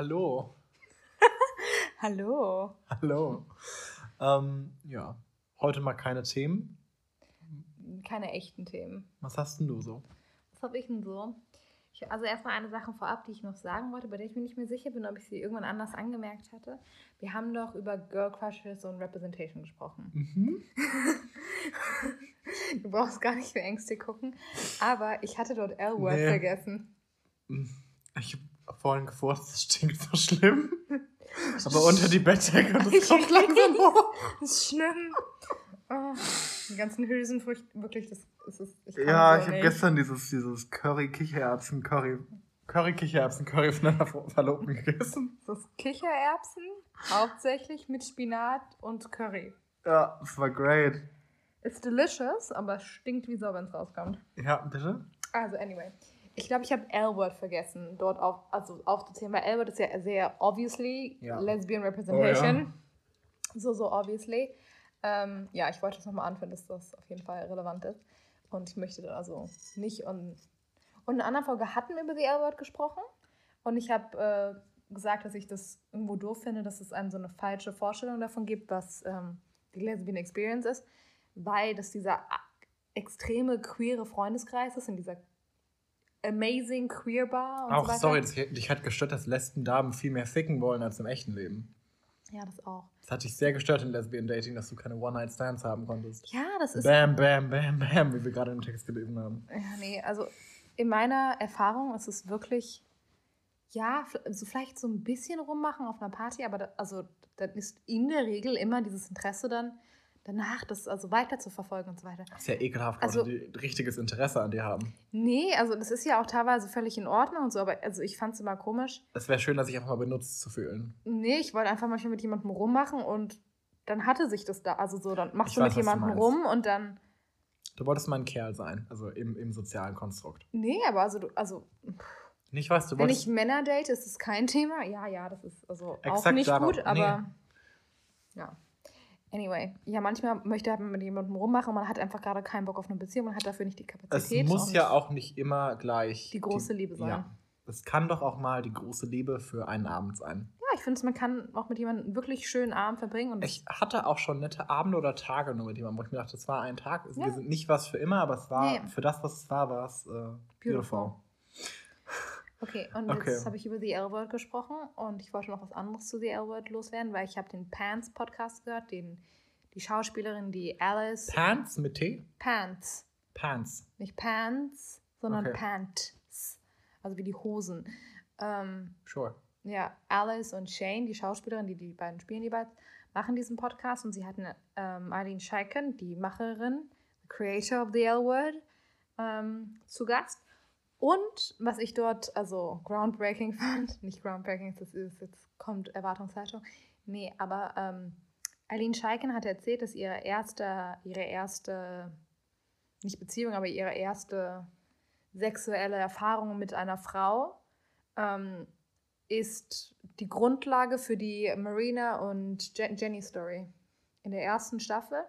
Hallo. Hallo. Hallo. Ähm, ja, heute mal keine Themen. Keine echten Themen. Was hast denn du so? Was habe ich denn so? Ich, also erstmal eine Sache vorab, die ich noch sagen wollte, bei der ich mir nicht mehr sicher bin, ob ich sie irgendwann anders angemerkt hatte. Wir haben doch über Girl Crushes und Representation gesprochen. Mhm. Du brauchst gar nicht für Ängste gucken. Aber ich hatte dort L-Word Nee. vergessen. Ich habe vorhin gefurzt, das stinkt so schlimm. Aber unter die Bettdecke und das Ich kommt langsam hoch. Das ist schlimm. Oh, die ganzen Hülsenfrüchte, wirklich, das, das ist. Ich Ja, so ich habe gestern dieses, dieses Curry-Kichererbsen-Curry. Curry-Kichererbsen-Curry von einer Ver- Verlobten gegessen. Das ist Kichererbsen, hauptsächlich mit Spinat und Curry. Ja, es war great. Ist delicious, aber es stinkt wie Sau, wenn es rauskommt. Ja, bitte? Also, anyway. Ich glaube, ich habe L-Word vergessen, dort auf, also aufzuzählen, weil L-Word ist ja sehr obviously Ja. Lesbian Representation. So, so obviously. Ähm, ja, ich wollte das nochmal anführen, dass das auf jeden Fall relevant ist. Und ich möchte da also nicht. Und, und in einer anderen Folge hatten wir über die L-Word gesprochen. Und ich habe äh, gesagt, dass ich das irgendwo doof finde, dass es einem so eine falsche Vorstellung davon gibt, was ähm, die Lesbian Experience ist, weil das dieser extreme queere Freundeskreis ist, in dieser amazing queer Bar und so Auch, weiter. sorry, das, dich hat gestört, dass Lesben-Damen viel mehr ficken wollen als im echten Leben. Ja, das auch. Das hat dich sehr gestört in Lesbian Dating, dass du keine One-Night-Stands haben konntest. Ja, das ist. Bam, bam, bam, bam, wie wir gerade im Text gelesen haben. Ja, nee, also in meiner Erfahrung ist es wirklich, ja, also vielleicht so ein bisschen rummachen auf einer Party, aber da, also dann ist in der Regel immer dieses Interesse dann danach, das also weiter zu verfolgen und so weiter. Das ist ja ekelhaft, Also- die richtiges Interesse an dir haben. Nee, also das ist ja auch teilweise völlig in Ordnung und so, aber also ich fand es immer komisch. Es wäre schön, sich einfach mal benutzt zu fühlen. Nee, ich wollte einfach manchmal mit jemandem rummachen und dann hatte sich das da, also so, dann machst Ich du weiß, mit du jemandem rum und dann, Du wolltest mal ein Kerl sein, also im, im sozialen Konstrukt. nee, aber also, du, also Nicht, was du Wenn wolltest. ich Männer date, ist es kein Thema. Ja, ja, das ist also auch nicht gut, aber ja. Anyway, ja, manchmal möchte man mit jemandem rummachen und man hat einfach gerade keinen Bock auf eine Beziehung, man hat dafür nicht die es Kapazität. muss und- ja auch nicht immer gleich. Die große Liebe sein. Ja. Es kann doch auch mal die große Liebe für einen Abend sein. Ja, ich finde, man kann auch mit jemandem einen wirklich schönen Abend verbringen und Ich hatte auch schon nette Abende oder Tage nur mit jemandem, wo ich mir dachte, das war ein Tag. Ja. Wir sind nicht was für immer, aber es war Nee. für das, was es war, war es äh, beautiful. Okay, und Okay. jetzt habe ich über The L-Word gesprochen und ich wollte noch was anderes zu The L-Word loswerden, weil ich habe den Pants Podcast gehört, den die Schauspielerin, die Alice Pants mit T? Pants, Pants. nicht Pants, sondern Okay. Pants, also wie die Hosen. Ähm, Sure. ja, Alice und Shane, die Schauspielerin, die die beiden spielen jeweils, machen diesen Podcast und sie hatten ähm, Eileen Scheiken, die Macherin, Creator of the L-Word, ähm, zu Gast. Und was ich dort, also groundbreaking fand, nicht groundbreaking, das ist, jetzt kommt Erwartungshaltung, nee, aber ähm, Eileen Scheiken hat erzählt, dass ihre erste, ihre erste, nicht Beziehung, aber ihre erste sexuelle Erfahrung mit einer Frau ähm, ist die Grundlage für die Marina und Je Jenny Story. In der ersten Staffel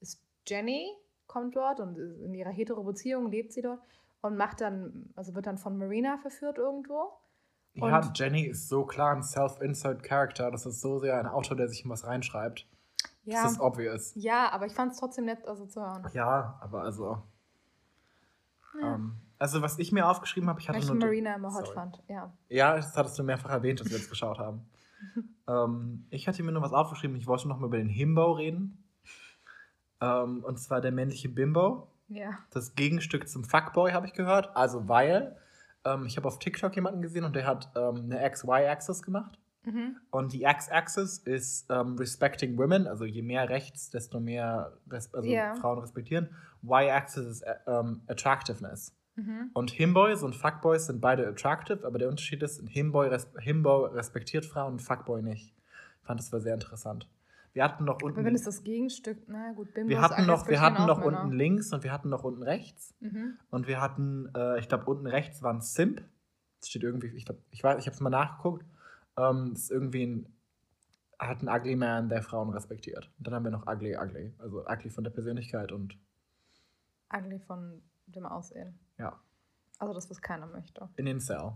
ist Jenny, kommt dort und in ihrer hetero Beziehung lebt sie dort und macht dann, also wird dann von Marina verführt irgendwo. Ja, Und- Jenny ist so klar ein Self-Insert Character. Das ist so sehr ein Autor, der sich in was reinschreibt. Ja, Das ist obvious. ja aber ich fand es trotzdem nett, also zu hören. Ja, aber also. Ja. Ähm, also, was ich mir aufgeschrieben habe, ich hatte Weil ich nur. Marina immer hot Sorry. fand, ja. Ja, das hattest du mehrfach erwähnt, dass wir jetzt geschaut haben. ähm, ich hatte mir nur was aufgeschrieben. Ich wollte noch mal über den Himbo reden. Ähm, und zwar der männliche Bimbo. Ja. Das Gegenstück zum Fuckboy habe ich gehört. Also, weil ähm, ich habe auf TikTok jemanden gesehen und der hat ähm, eine XY-Axis gemacht. Mhm. Und die X-Axis ist ähm, respecting women, also je mehr rechts, desto mehr res also Ja. Frauen respektieren. Y-Axis ist äh, ähm, attractiveness. Mhm. Und Himboys und Fuckboys sind beide attractive, aber der Unterschied ist, Himboy, res Himbo respektiert Frauen und Fuckboy nicht. Ich fand das war sehr interessant. Wir hatten noch Aber unten, wenn es das Gegenstück, na gut, Bimbos wir hatten noch, wir hatten noch unten links und wir hatten noch unten rechts. Mhm. Und wir hatten, äh, ich glaube, unten rechts war ein Simp. Das steht irgendwie, ich glaube, ich weiß, ich habe es mal nachgeguckt. Ähm, das ist irgendwie ein, hat ein Ugly Man, der Frauen respektiert. Und dann haben wir noch Ugly Ugly. Also Ugly von der Persönlichkeit und Ugly von dem Aussehen. ja, Also das, was keiner möchte. in den Cell.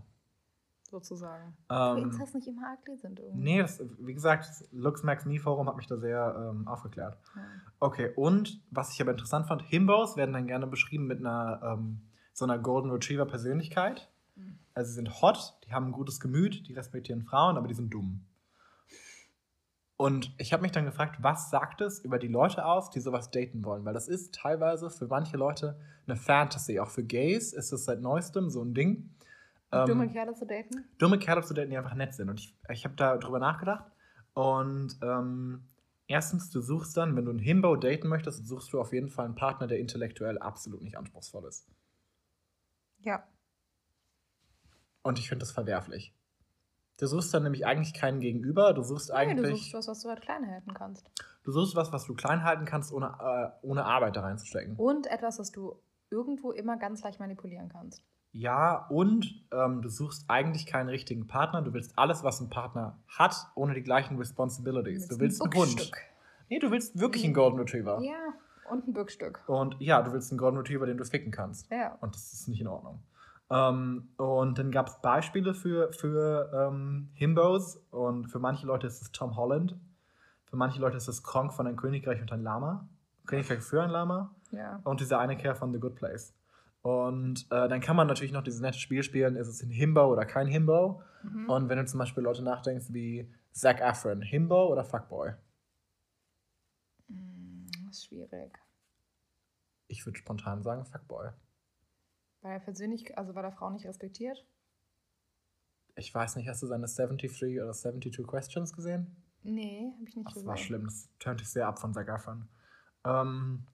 Sozusagen. Ähm, Incels nicht immer ugly sind irgendwie. Nee, das, wie gesagt, das Looks Max Me Forum hat mich da sehr ähm, aufgeklärt. Ja. Okay, und was ich aber interessant fand, Himbos werden dann gerne beschrieben mit einer ähm, so einer Golden Retriever Persönlichkeit. Mhm. Also sie sind hot, die haben ein gutes Gemüt, die respektieren Frauen, aber die sind dumm. Und ich habe mich dann gefragt, was sagt es über die Leute aus, die sowas daten wollen? Weil das ist teilweise für manche Leute eine Fantasy. Auch für Gays ist das seit neuestem so ein Ding. Ähm, Dumme Kerle zu daten? dumme Kerle zu daten, die einfach nett sind. Und ich, ich habe da drüber nachgedacht. Und ähm, erstens, du suchst dann, wenn du einen Himbo daten möchtest, suchst du auf jeden Fall einen Partner, der intellektuell absolut nicht anspruchsvoll ist. Ja. Und ich finde das verwerflich. Du suchst dann nämlich eigentlich keinen Gegenüber. Du suchst Nee, eigentlich. du suchst was, was du halt klein halten kannst. du suchst was, was du klein halten kannst, ohne, äh, ohne Arbeit da reinzustecken. Und etwas, was du irgendwo immer ganz leicht manipulieren kannst. Ja, und ähm, du suchst eigentlich keinen richtigen Partner. Du willst alles, was ein Partner hat, ohne die gleichen Responsibilities. Du willst einen Hund. Nee, du willst wirklich einen Golden Retriever. Ja, und ein Bückstück. Und ja, du willst einen Golden Retriever, den du ficken kannst. Ja. Und das ist nicht in Ordnung. Ähm, und dann gab es Beispiele für, für ähm, Himbos. Und für manche Leute ist es Tom Holland. Für manche Leute ist es Kronk von Ein Königreich und ein Lama. Königreich für ein Lama. Ja. Und dieser eine Kerl von The Good Place. Und äh, dann kann man natürlich noch dieses nette Spiel spielen, ist es ein Himbo oder kein Himbo? Mhm. Und wenn du zum Beispiel Leute nachdenkst wie Zac Efron, Himbo oder Fuckboy? Mm, Das ist schwierig. Ich würde spontan sagen Fuckboy. Weil er persönlich, also weil er Frauen nicht respektiert? Ich weiß nicht, hast du seine 73 oder 72 Questions gesehen? Nee, hab ich nicht Das gesehen. war schlimm, das turnte ich sehr ab von Zac Efron. Ähm,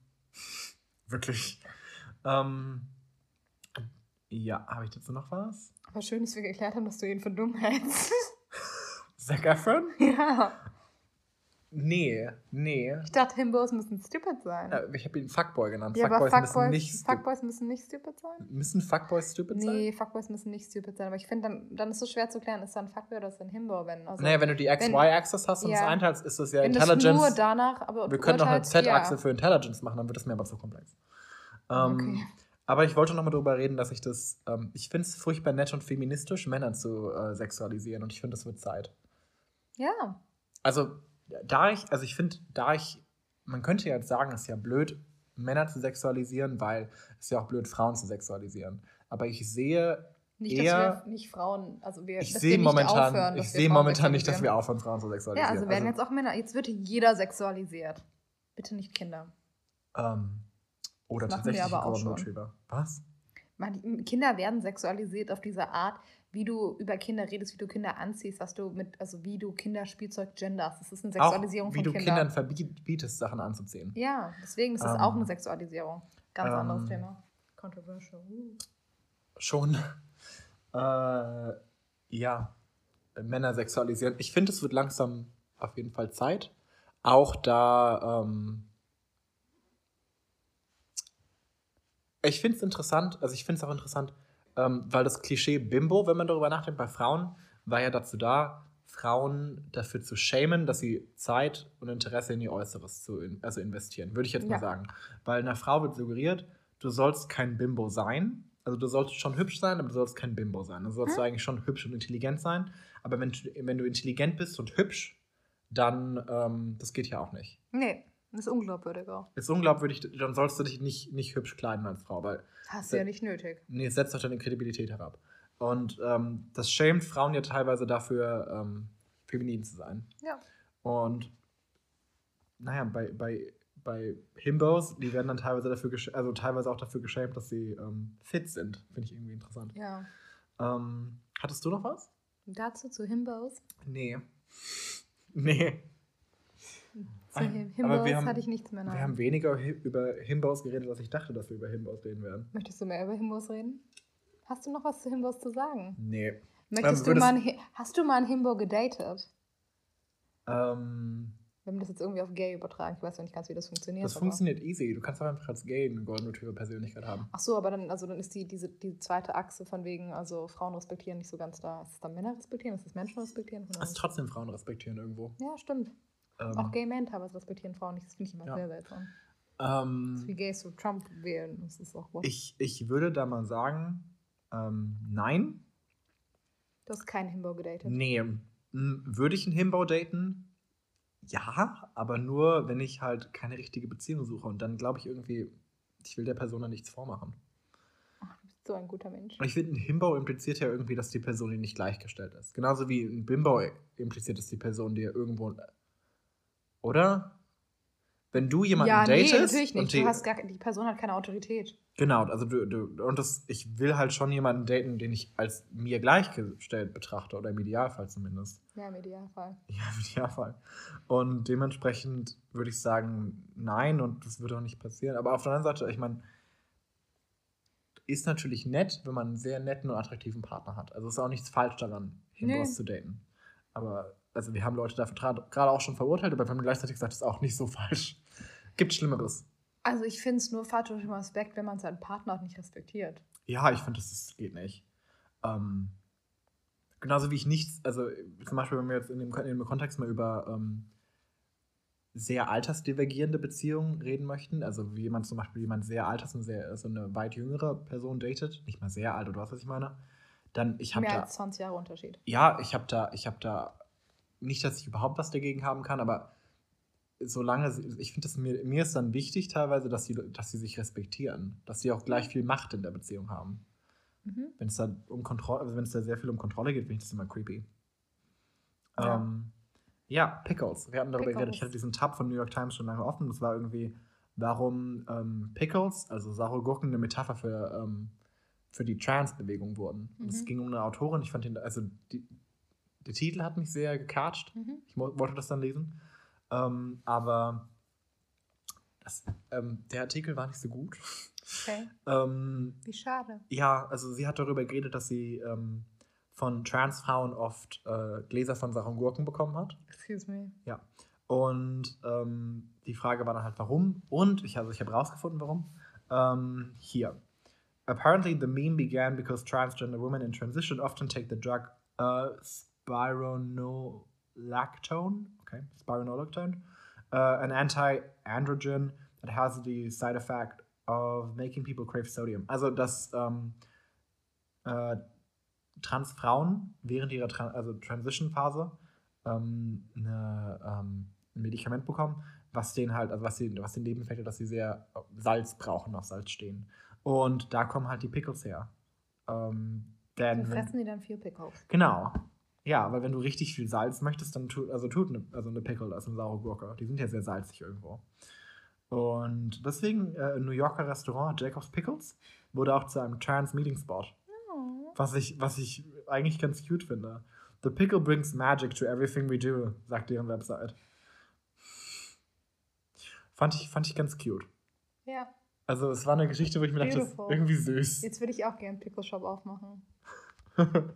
wirklich. Ähm, ja, habe ich dazu noch was? Aber schön, dass wir geklärt haben, dass du ihn für dumm hältst. Zac Efron? ja. Nee, nee. Ich dachte, Himbos müssen stupid sein. Äh, Ich habe ihn Fuckboy genannt. ja, aber Fuckboys müssen Fuckboys, nicht Fuckboys müssen nicht stupid sein? Müssen Fuckboys stupid sein? Nee, Fuckboys müssen nicht stupid sein. Aber ich finde, dann, dann ist es so schwer zu klären, ist da ein Fuckboy oder ist da ein Himbo? Wenn, also, naja, wenn du die XY-Axis hast und ja. es einteilst, ist das ja wenn das nur Intelligence. danach, aber Wir können noch eine Z-Achse ja. für Intelligence machen, dann wird das mir aber zu komplex. Ähm, Okay. Aber ich wollte noch mal darüber reden, dass ich das, ähm, ich finde es furchtbar nett und feministisch, Männer zu äh, sexualisieren und ich finde, das wird Zeit. Ja. Also, da ich, also ich finde, da ich, man könnte ja jetzt sagen, es ist ja blöd, Männer zu sexualisieren, weil es ist ja auch blöd, Frauen zu sexualisieren. Aber ich sehe, Nicht, Eher- dass wir nicht Frauen, also wir, ich sehe momentan, aufhören, ich sehe momentan nicht, dass wir aufhören, Frauen zu Ja, sexualisieren. also werden jetzt auch Männer, jetzt wird jeder sexualisiert. Bitte nicht Kinder. ähm, oder Das tatsächlich aber auch schon. Retriever. Was? Man, Kinder werden sexualisiert auf diese Art, wie du über Kinder redest, wie du Kinder anziehst, was du mit, also wie du Kinderspielzeug genderst. Das ist eine Sexualisierung auch, wie von du Kindern. Kindern verbietest, Sachen anzuziehen. Ja, deswegen ist es Ähm, auch eine Sexualisierung. Ganz ähm, anderes Thema. Controversial. Uh. Schon. Äh, ja. Männer sexualisieren. Ich finde, es wird langsam auf jeden Fall Zeit. Auch da. Ähm, ich finde es interessant, also ich finde es auch interessant, ähm, weil das Klischee Bimbo, wenn man darüber nachdenkt, bei Frauen, war ja dazu da, Frauen dafür zu shamen, dass sie Zeit und Interesse in ihr Äußeres zu in, also investieren, würde ich jetzt mal Ja. sagen. Weil einer Frau wird suggeriert, du sollst kein Bimbo sein. Also du sollst schon hübsch sein, aber du sollst kein Bimbo sein. Also sollst du eigentlich schon hübsch und intelligent sein. Aber wenn, du- wenn du intelligent bist und hübsch, dann, ähm, das geht ja auch nicht. Nee, das ist unglaubwürdiger. Ist unglaubwürdig, dann sollst du dich nicht, nicht hübsch kleiden als Frau, weil Hast du ja nicht nötig. Nee, es setzt doch deine Kredibilität herab. Und ähm, das schämt Frauen ja teilweise dafür, ähm, feminin zu sein. Ja. Und naja, bei, bei, bei Himbos, die werden dann teilweise dafür also teilweise auch dafür geschämt, dass sie ähm, fit sind. Finde ich irgendwie interessant. Ja. Ähm, hattest du noch was? Dazu zu Himbos. Nee. Nee. Zu Ah, Him- aber wir haben- hatte ich nichts mehr. Wir Nein. haben weniger über Himbos geredet, als ich dachte, dass wir über Himbos reden werden. Möchtest du mehr über Himbos reden? Hast du noch was zu Himbos zu sagen? Nee. Möchtest Ähm, du mal ein, hast du mal einen Himbo gedatet? Ähm, Wir haben das jetzt irgendwie auf Gay übertragen. Ich weiß noch nicht ganz, wie das funktioniert. das funktioniert easy. Du kannst auch einfach als Gay eine Golden Retriever Persönlichkeit haben. Ach so, aber dann, also dann ist die, diese, die zweite Achse von wegen, also Frauen respektieren nicht so ganz da. Ist es dann Männer respektieren? Ist es Menschen respektieren? Also knows? trotzdem Frauen respektieren irgendwo. Ja, stimmt. Ähm, Auch Gay Men teilweise respektieren Frauen nicht. Das finde ich immer Ja. sehr seltsam. Ist wie ähm, Gays so Trump wählen. Das ist auch what? ich, ich würde da mal sagen, ähm, nein. Du hast keinen Himbo gedatet. Nee. Würde ich einen Himbo daten? Ja, aber nur, wenn ich halt keine richtige Beziehung suche. Und dann glaube ich irgendwie, ich will der Person dann nichts vormachen. Ach, du bist so ein guter Mensch. Und ich finde, ein Himbo impliziert ja irgendwie, dass die Person dir nicht gleichgestellt ist. Genauso wie ein Bimbo impliziert, dass die Person dir irgendwo. Oder? Wenn du jemanden ja, nee, datest. natürlich und nicht. die, Du hast gar, die Person hat keine Autorität. Genau, also du, du und das, ich will halt schon jemanden daten, den ich als mir gleichgestellt betrachte, oder im Idealfall zumindest. Ja, im Idealfall. Ja, im Idealfall. Und dementsprechend würde ich sagen, nein, und das würde auch nicht passieren. Aber auf der anderen Seite, ich meine, ist natürlich nett, wenn man einen sehr netten und attraktiven Partner hat. Also ist auch nichts falsch daran, Himbos Nee. zu daten. Aber, also wir haben Leute dafür gerade auch schon verurteilt, aber wir haben gleichzeitig gesagt, das ist auch nicht so falsch. Gibt Schlimmeres. Also ich finde es nur falsch im Aspekt, wenn man seinen Partner auch nicht respektiert. Ja, ich finde, das, das geht nicht. Ähm, genauso wie ich nichts, also zum Beispiel, wenn wir jetzt in dem, in dem Kontext mal über ähm, sehr altersdivergierende Beziehungen reden möchten, also wie jemand zum Beispiel jemand sehr alt ist und sehr, so eine weit jüngere Person datet, nicht mal sehr alt oder was, was ich meine, dann ich habe Mehr da, als 20 Jahre Unterschied. ja, ich habe da, ich habe da, nicht, dass ich überhaupt was dagegen haben kann, aber solange, sie- ich finde, mir, mir ist dann wichtig teilweise, dass sie, dass sie sich respektieren, dass sie auch gleich viel Macht in der Beziehung haben. Mhm. Wenn es da um Kontrolle, also wenn es da sehr viel um Kontrolle geht, finde ich das immer creepy. Ja. Ähm, ja Pickles. Wir hatten darüber Pickles. geredet. Ich hatte diesen Tab von New York Times schon lange offen. Das war irgendwie, warum ähm, Pickles, also saure Gurken, eine Metapher für, ähm, für die Trans-Bewegung wurden. Es Mhm. ging um eine Autorin. Ich fand den, also die, der Titel hat mich sehr gecatcht. Mhm. Ich wollte das dann lesen. Ähm, aber das, ähm, der Artikel war nicht so gut. Okay. Ähm, Wie schade. ja, also sie hat darüber geredet, dass sie ähm, von Transfrauen oft äh, Gläser von sauren Gurken bekommen hat. Excuse me. Und ähm, die Frage war dann halt, warum? Und ich, also ich habe rausgefunden, warum. Ähm, hier. Apparently the meme began because transgender women in transition often take the drug uh, spironolactone, okay, spironolactone, uh, an anti-androgen that has the side effect of making people crave sodium. Also, dass ähm, äh, Transfrauen während ihrer Tran also Transition-Phase ähm, eine, ähm, ein Medikament bekommen, was denen halt, also was, die, was den Nebeneffekt hat, dass sie sehr auf Salz brauchen, auf Salz stehen. Und da kommen halt die Pickles her. Ähm, denn, wenn- fressen die dann viel Pickles. Genau. Ja, weil wenn du richtig viel Salz möchtest, dann tut, also tut eine, also eine Pickle, also eine saure Gurke. Die sind ja sehr salzig irgendwo. Und deswegen äh, ein New Yorker Restaurant, Jacob's Pickles, wurde auch zu einem Trans-Meeting-Spot. Oh. Was ich, was ich eigentlich ganz cute finde. The pickle brings magic to everything we do, sagt deren Website. Fand ich, fand ich ganz cute. Ja, Also es war eine Geschichte, wo ich mir dachte, das ist Beautiful. irgendwie süß. jetzt würde ich auch gerne einen Pickle Shop aufmachen.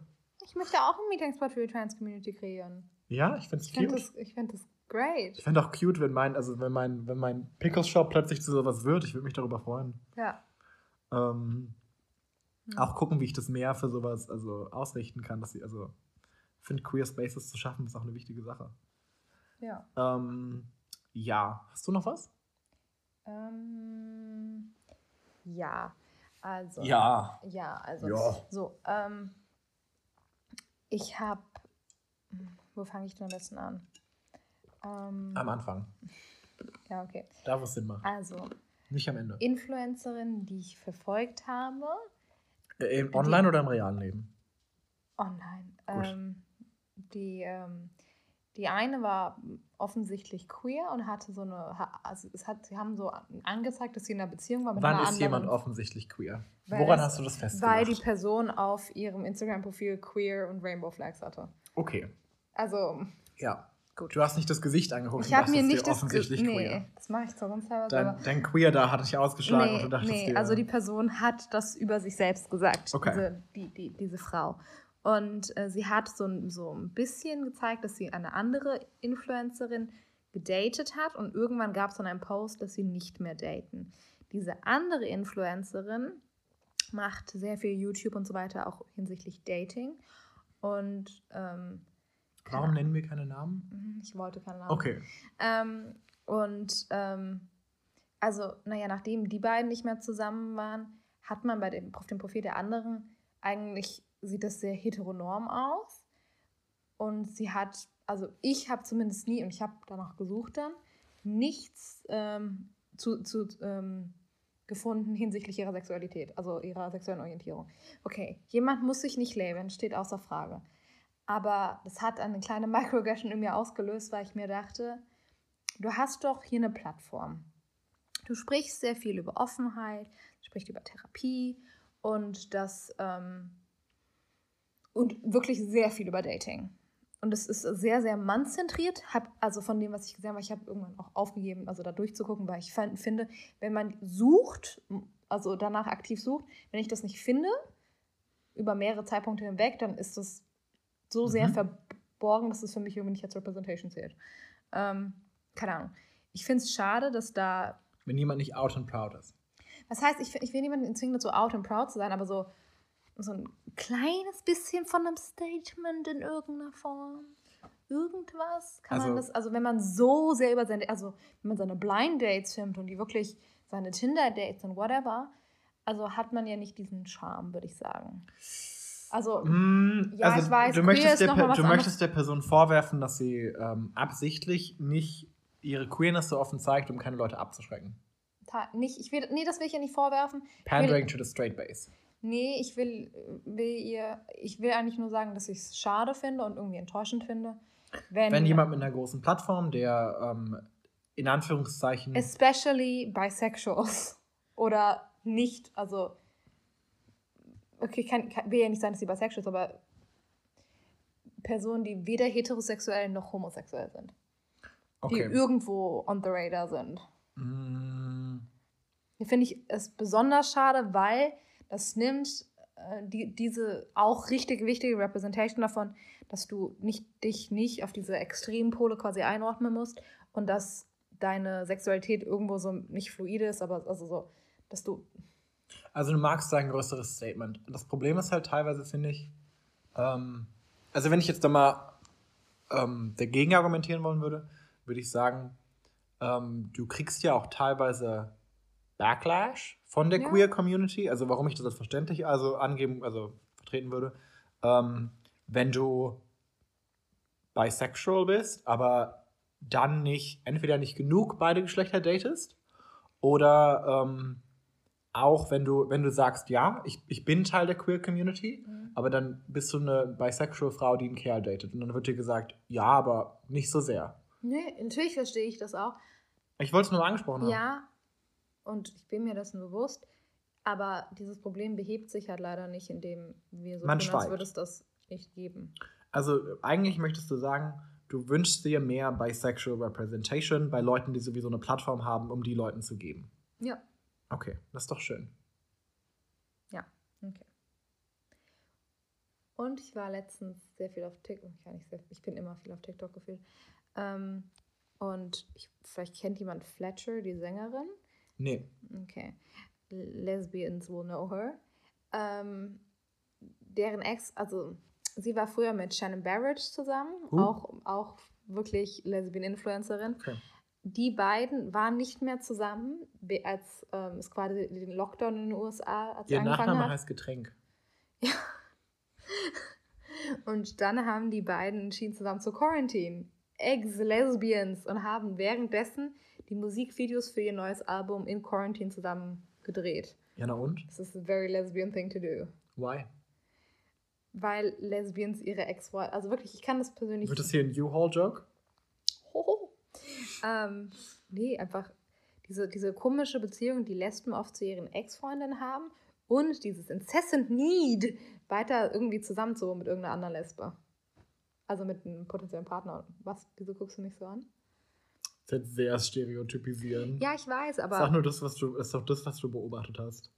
Ich möchte auch einen Meeting-Spot für die Trans-Community kreieren. ja, ich finde cute. das, ich find das great. Ich fände auch cute, wenn mein, also wenn mein, wenn mein Pickles-Shop plötzlich zu sowas wird. Ich würde mich darüber freuen. Ja. Ähm, Hm. Auch gucken, wie ich das mehr für sowas also ausrichten kann. Dass sie, also, ich finde Queer Spaces zu schaffen, ist auch eine wichtige Sache. Ja. Ähm, ja, hast du noch was? Ähm, ja. Also. Ja. Ja, also. Ja. So, ähm, ich habe. Wo fange ich denn am besten an? Ähm, Am Anfang. ja, okay. Da, wo es Sinn macht. Also, Nicht am Ende. Influencerinnen, die ich verfolgt habe, Äh, Online oder im realen Leben? online. Gut. Ähm, die, ähm, die eine war offensichtlich queer und hatte so eine, also es hat, sie haben so angezeigt, dass sie in einer Beziehung war mit Wann einer ist anderen. jemand offensichtlich queer? Weil Woran hast du das Weil festgemacht? die Person auf ihrem Instagram-Profil queer und Rainbow Flags hatte. okay, Also, ja. Gut. Du hast nicht das Gesicht angeguckt ich und habe mir nicht das. offensichtlich Ge- queer. nee, das mache ich zwar sonst teilweise, Dein, dein Queer da hat dich ausgeschlagen und Nee, du dachtest nee, dir. also die Person hat das über sich selbst gesagt, Okay. diese, die, die, diese Frau. Und äh, sie hat so, ein- so ein bisschen gezeigt, dass sie eine andere Influencerin gedatet hat und irgendwann gab es dann einen Post, dass sie nicht mehr daten. Diese andere Influencerin macht sehr viel YouTube und so weiter, auch hinsichtlich Dating. Und ähm, Warum nennen wir keine Namen? ich wollte keine Namen. Okay. Ähm, und ähm, also, naja, nachdem die beiden nicht mehr zusammen waren, hat man bei dem, auf dem Profil der anderen eigentlich sieht das sehr heteronorm aus. Und sie hat, also ich habe zumindest nie, und ich habe danach gesucht dann, nichts ähm, zu, zu ähm, gefunden hinsichtlich ihrer Sexualität, also ihrer sexuellen Orientierung. Okay, jemand muss sich nicht labeln, steht außer Frage. Aber das hat eine kleine Microaggression in mir ausgelöst, weil ich mir dachte, du hast doch hier eine Plattform. Du sprichst sehr viel über Offenheit, sprichst über Therapie und das ähm, und wirklich sehr viel über Dating. Und es ist sehr, sehr mannzentriert. Hab, also von dem, was ich gesehen habe, ich habe irgendwann auch aufgegeben, also da durchzugucken, weil ich fand, finde, wenn man sucht, also danach aktiv sucht, wenn ich das nicht finde, über mehrere Zeitpunkte hinweg, dann ist das so mhm. sehr verborgen, dass es für mich irgendwie nicht als Representation zählt. Ähm, keine Ahnung. Ich finde es schade, dass da. Wenn jemand nicht out and proud ist. Was heißt, ich, ich will niemanden zwingen, dazu out and proud zu sein, aber so so ein kleines bisschen von einem Statement in irgendeiner Form? Irgendwas? Kann also, man das, also wenn man so sehr über seine, also wenn man seine Blind Dates filmt und die wirklich seine Tinder Dates und whatever, also hat man ja nicht diesen Charme, würde ich sagen. Also, mm, ja, also ich weiß, du möchtest, der, du möchtest der Person vorwerfen, dass sie ähm, absichtlich nicht ihre Queerness so offen zeigt, um keine Leute abzuschrecken. Nicht, ich will, nee, das will ich ja nicht vorwerfen. Pandering to the straight base. Nee, ich will, will ihr, ich will eigentlich nur sagen, dass ich es schade finde und irgendwie enttäuschend finde. Wenn, wenn jemand mit einer großen Plattform, der ähm, in Anführungszeichen. Especially bisexuals. Oder nicht, also. Okay, kann, kann, will ja nicht sagen, dass sie bisexual ist, aber Personen, die weder heterosexuell noch homosexuell sind. Okay. Die irgendwo on the radar sind. Mm. Finde ich es besonders schade, weil das nimmt äh, die, diese auch richtig wichtige Representation davon, dass du nicht, dich nicht auf diese extremen Pole quasi einordnen musst und dass deine Sexualität irgendwo so nicht fluide ist, aber also so, dass du. Also du magst ein größeres Statement. Das Problem ist halt teilweise, finde ich, ähm, also wenn ich jetzt da mal ähm, dagegen argumentieren wollen würde, würde ich sagen, ähm, du kriegst ja auch teilweise Backlash von der ja. Queer Community, also warum ich das als verständlich also angeben, also vertreten würde, ähm, wenn du bisexual bist, aber dann nicht, entweder nicht genug beide Geschlechter datest oder ähm, auch wenn du, wenn du sagst, ja, ich, ich bin Teil der Queer Community, mhm. aber dann bist du eine bisexual Frau, die einen Kerl datet. Und dann wird dir gesagt, ja, aber nicht so sehr. Nee, natürlich verstehe ich das auch. Ich wollte es nur angesprochen haben. Ja, und ich bin mir dessen bewusst. Aber dieses Problem behebt sich halt leider nicht, indem wir so Man tun, als würde es das nicht geben. Also eigentlich möchtest du sagen, du wünschst dir mehr Bisexual Representation bei Leuten, die sowieso eine Plattform haben, um die Leuten zu geben. Ja. Okay, das ist doch schön. Ja, okay. Und ich war letztens sehr viel auf TikTok, ich, nicht sehr, ich bin immer viel auf TikTok gefühlt. Ähm, und ich, vielleicht kennt jemand Fletcher, die Sängerin. Nee. Okay. Lesbians will know her. Ähm, deren Ex, also sie war früher mit Shannon Barrett zusammen, uh. auch, auch wirklich Lesbian-Influencerin. Okay. Die beiden waren nicht mehr zusammen, als ähm, es quasi den Lockdown in den USA als Ihr Nachname hat. heißt Getränk. Ja. Und dann haben die beiden entschieden, zusammen zu Quarantine. Ex-Lesbians und haben währenddessen die Musikvideos für ihr neues Album in Quarantine zusammen gedreht. Ja, na und? Das ist a very lesbian thing to do. Why? Weil Lesbians ihre ex freunde also wirklich, ich kann das persönlich. Wird das hier ein U-Haul-Joke? Hoho. Ähm, nee, einfach diese, diese komische Beziehung, die Lesben oft zu ihren Ex-Freundinnen haben und dieses incessant Need, weiter irgendwie zusammenzuholen mit irgendeiner anderen Lesbe. Also mit einem potenziellen Partner. Was? Wieso guckst du mich so an? Das ist sehr stereotypisieren. Ja, ich weiß, aber. Sag nur das, was du, ist doch das, was du beobachtet hast.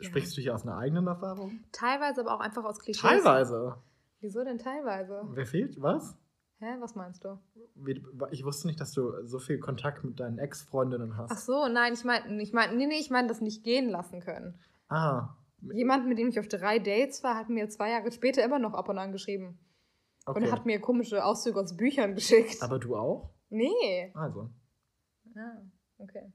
Ja. Sprichst du hier aus einer eigenen Erfahrung? Teilweise, aber auch einfach aus Klischees. Teilweise? Wieso denn teilweise? Wer fehlt? Was? Hä, was meinst du? Ich wusste nicht, dass du so viel Kontakt mit deinen Ex-Freundinnen hast. Ach so, nein, ich meine, ich mein, nee, nee, ich meine das nicht gehen lassen können. Ah. Jemand, mit dem ich auf drei Dates war, hat mir zwei Jahre später immer noch ab und an geschrieben. Okay. Und hat mir komische Auszüge aus Büchern geschickt. Aber du auch? Nee. Also. Ah, okay.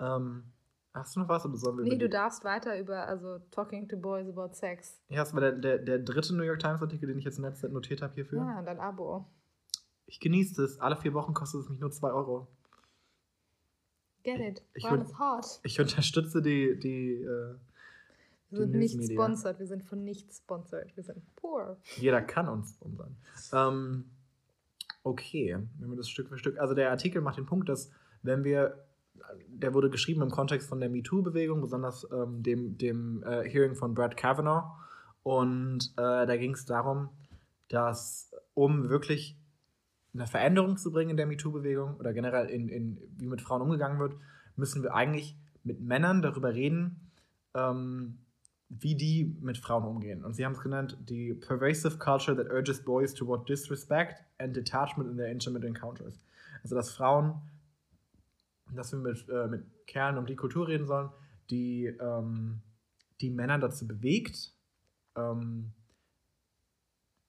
Ähm, Hast du noch was oder sollen wir Nee, du darfst weiter über, also talking to boys about sex. Ja, das war der, der, der dritte New York Times Artikel, den ich jetzt in letzter Zeit notiert habe hierfür. Ja, dein Abo. Ich genieße es. Alle vier Wochen kostet es mich nur 2 Euro. Get it. Ich is hard. Ich unterstütze die, die äh, Wir sind nicht sponsored, wir sind von nichts sponsored. Wir sind poor. jeder kann uns sponsern. Ähm, okay, wenn wir das Stück für Stück. Also der Artikel macht den Punkt, dass wenn wir, der wurde geschrieben im Kontext von der MeToo-Bewegung, besonders ähm, dem, dem äh, Hearing von Brad Kavanaugh. Und äh, da ging es darum, dass um wirklich eine Veränderung zu bringen in der MeToo-Bewegung oder generell in, in wie mit Frauen umgegangen wird, müssen wir eigentlich mit Männern darüber reden, ähm, wie die mit Frauen umgehen. Und sie haben es genannt, die pervasive culture that urges boys toward disrespect and detachment in their intimate encounters. Also dass Frauen, dass wir mit, äh, mit Kerlen um die Kultur reden sollen, die, ähm, die Männer dazu bewegt, ähm,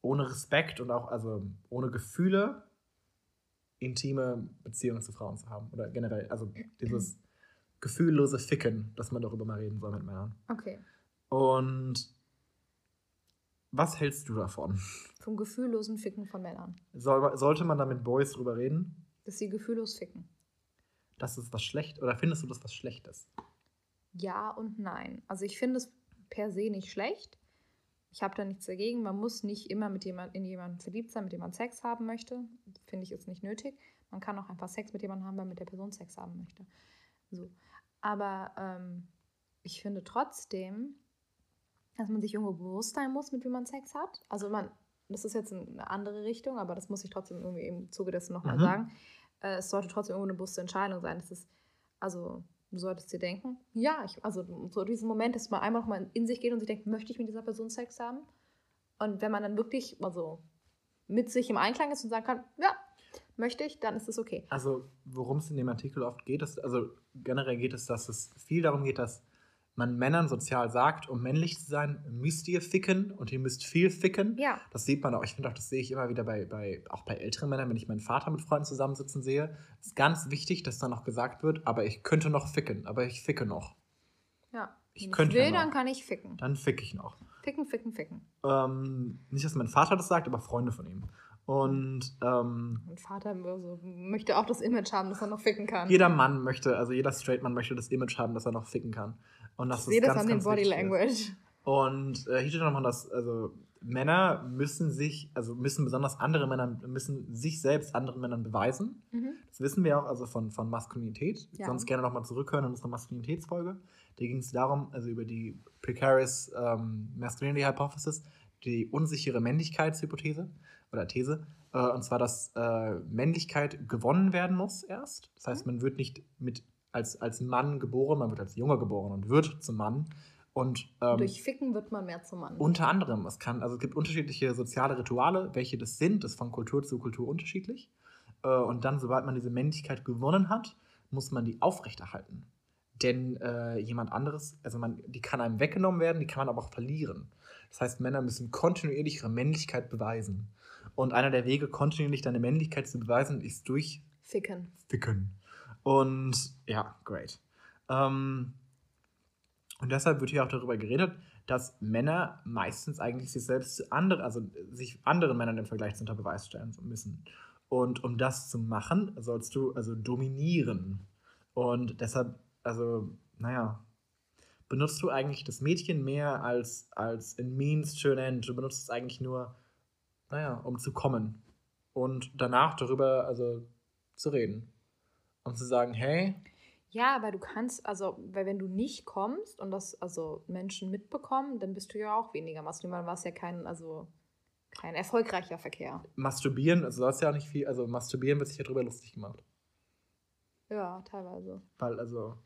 ohne Respekt und auch also ohne Gefühle intime Beziehungen zu Frauen zu haben. Oder generell, also dieses gefühllose Ficken, dass man darüber mal reden soll mit Männern. Okay. Und was hältst du davon? Vom gefühllosen Ficken von Männern. Soll, sollte man da mit Boys drüber reden? Dass sie gefühllos ficken. Das ist was schlecht oder findest du das was Schlechtes? Ja und nein. Also ich finde es per se nicht schlecht. Ich habe da nichts dagegen. Man muss nicht immer mit jemand, in jemanden verliebt sein, mit dem man Sex haben möchte. Finde ich ist nicht nötig. Man kann auch einfach Sex mit jemandem haben, weil man mit der Person Sex haben möchte. So. Aber ähm, ich finde trotzdem, dass man sich irgendwo bewusst sein muss, mit wem man Sex hat. Also man, das ist jetzt eine andere Richtung, aber das muss ich trotzdem irgendwie im Zuge dessen nochmal Mhm. sagen. Äh, es sollte trotzdem irgendwo eine bewusste Entscheidung sein. Das ist, also du solltest dir denken, ja, ich, also so diesen Moment, dass man einmal noch mal in sich geht und sich denkt, möchte ich mit dieser Person Sex haben? Und wenn man dann wirklich also mit sich im Einklang ist und sagen kann, ja, möchte ich, dann ist es okay. Also, worum es in dem Artikel oft geht, ist, also generell geht es, dass es viel darum geht, dass man Männern sozial sagt, um männlich zu sein, müsst ihr ficken und ihr müsst viel ficken. Ja, Das sieht man auch, ich finde auch, das sehe ich immer wieder bei, bei, auch bei älteren Männern, wenn ich meinen Vater mit Freunden zusammensitzen sehe. Es ist ganz wichtig, dass dann noch gesagt wird, aber ich könnte noch ficken, aber ich ficke noch. ja. Ich Wenn könnte will, ja dann kann ich ficken. Dann fick ich noch. Ficken, ficken, ficken. Ähm, nicht, dass mein Vater das sagt, aber Freunde von ihm. Und ähm, Mein Vater also, möchte auch das Image haben, dass er noch ficken kann. jeder Mann möchte, also jeder Straight Mann möchte das Image haben, dass er noch ficken kann. Und das ich sehe das ganz, an den Body ist. Language. Und äh, hier steht nochmal, dass also Männer müssen sich, also müssen besonders andere Männer, müssen sich selbst anderen Männern beweisen. Mhm. Das wissen wir auch also von, von Maskulinität. Ja. Sonst gerne nochmal zurückhören in unsere Maskulinitätsfolge. Da ging es darum, also über die Precarious ähm, Masculinity Hypothesis, die unsichere Männlichkeitshypothese oder These. Äh, und zwar, dass äh, Männlichkeit gewonnen werden muss erst. Das heißt, man wird nicht mit als, als Mann geboren, man wird als Junge geboren und wird zum Mann. Und ähm, Durch Ficken wird man mehr zum Mann. unter anderem, es kann, also es gibt unterschiedliche soziale Rituale, welche das sind, das ist von Kultur zu Kultur unterschiedlich. Äh, Und dann, sobald man diese Männlichkeit gewonnen hat, muss man die aufrechterhalten. Denn äh, jemand anderes, also man, die kann einem weggenommen werden, die kann man aber auch verlieren. Das heißt, Männer müssen kontinuierlich ihre Männlichkeit beweisen. Und einer der Wege, kontinuierlich deine Männlichkeit zu beweisen, ist durch Ficken. Ficken. Und ja, great. Ähm, und deshalb wird hier auch darüber geredet, dass Männer meistens eigentlich sich selbst zu anderen, also sich anderen Männern im Vergleich unter Beweis stellen müssen. Und um das zu machen, sollst du also dominieren. Und deshalb, also, naja, benutzt du eigentlich das Mädchen mehr als, als ein Means to an End. Du benutzt es eigentlich nur, naja, um zu kommen. Und danach darüber, also, zu reden. Und zu sagen, hey, Ja, aber du kannst, also, weil wenn du nicht kommst und das also Menschen mitbekommen, dann bist du ja auch weniger. Dann war es ja kein, also kein erfolgreicher Verkehr. masturbieren, also sollst ja auch nicht viel, also masturbieren wird sich ja drüber lustig gemacht. Ja, teilweise. Weil, also,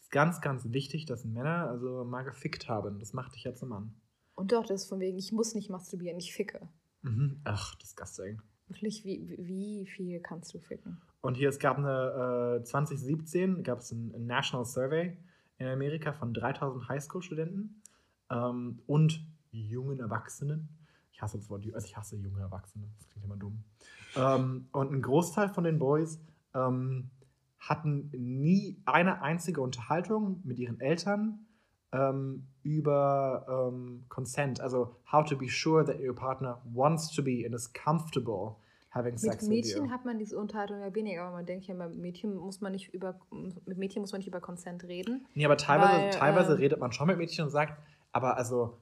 ist ganz, ganz wichtig, dass Männer also mal gefickt haben. Das macht dich ja zum Mann. Und doch, das ist von wegen, ich muss nicht masturbieren, ich ficke. Mhm. Ach, disgusting. Wirklich, wie, wie- wie viel kannst du ficken? Und hier, es gab eine, äh, 2017 gab es ein, ein National Survey in Amerika von 3000 Highschool-Studenten ähm, und jungen Erwachsenen. Ich hasse das Wort, also ich hasse junge Erwachsene, das klingt immer dumm. Ähm, und ein Großteil von den Boys ähm, hatten nie eine einzige Unterhaltung mit ihren Eltern ähm, über ähm, Consent. Also, how to be sure that your partner wants to be and is comfortable having sex Mit with Mädchen you. hat man diese Unterhaltung ja weniger, aber man denkt ja, mit Mädchen muss man nicht über mit Mädchen muss man nicht über Consent reden. Nee, aber teilweise, Weil, teilweise ähm, redet man schon mit Mädchen und sagt, aber also,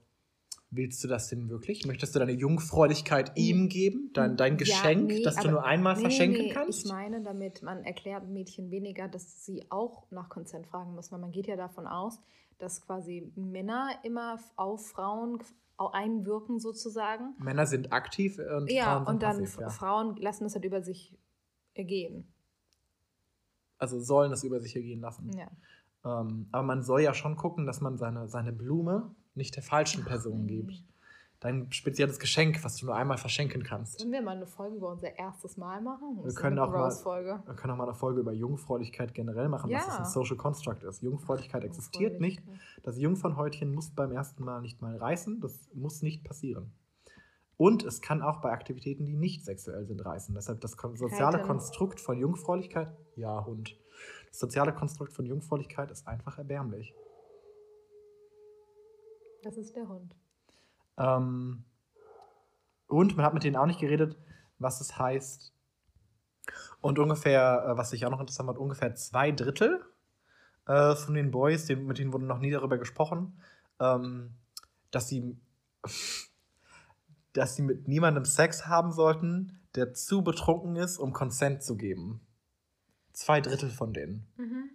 willst du das denn wirklich? Möchtest du deine Jungfräulichkeit ihm geben? Dein, dein Ja, Geschenk, nee, das du nur einmal Nee, verschenken nee, kannst? Ich meine damit, man erklärt Mädchen weniger, dass sie auch nach Consent fragen müssen, weil man geht ja davon aus, dass quasi Männer immer auf Frauen au- einwirken sozusagen. Männer sind aktiv und Ja, Frauen sind und dann passiv, ja. Frauen lassen das halt über sich ergehen. Also sollen es über sich ergehen lassen. Ja. Ähm, aber man soll ja schon gucken, dass man seine, seine Blume nicht der falschen Person nee. gibt. Dein spezielles Geschenk, was du nur einmal verschenken kannst. Sollen wir mal eine Folge über unser erstes Mal machen? Ist können auch mal-. Wir können auch mal eine Folge über Jungfräulichkeit generell machen, Ja. das ein Social Construct ist. Jungfräulichkeit existiert nicht. Das Jungfernhäutchen muss beim ersten Mal nicht mal reißen. Das muss nicht passieren. Und es kann auch bei Aktivitäten, die nicht sexuell sind, reißen. Deshalb das soziale. Konstrukt von Jungfräulichkeit, ja, Hund. Das soziale Konstrukt von Jungfräulichkeit ist einfach erbärmlich. Das ist der Hund. Ähm, und man hat mit denen auch nicht geredet, was es heißt. Und ungefähr, äh, was ich auch noch interessant fand, ungefähr zwei Drittel äh, von den Boys, den, mit denen wurde noch nie darüber gesprochen, ähm, dass sie, dass sie mit niemandem Sex haben sollten, der zu betrunken ist, um Consent zu geben. Zwei Drittel von denen. Mhm.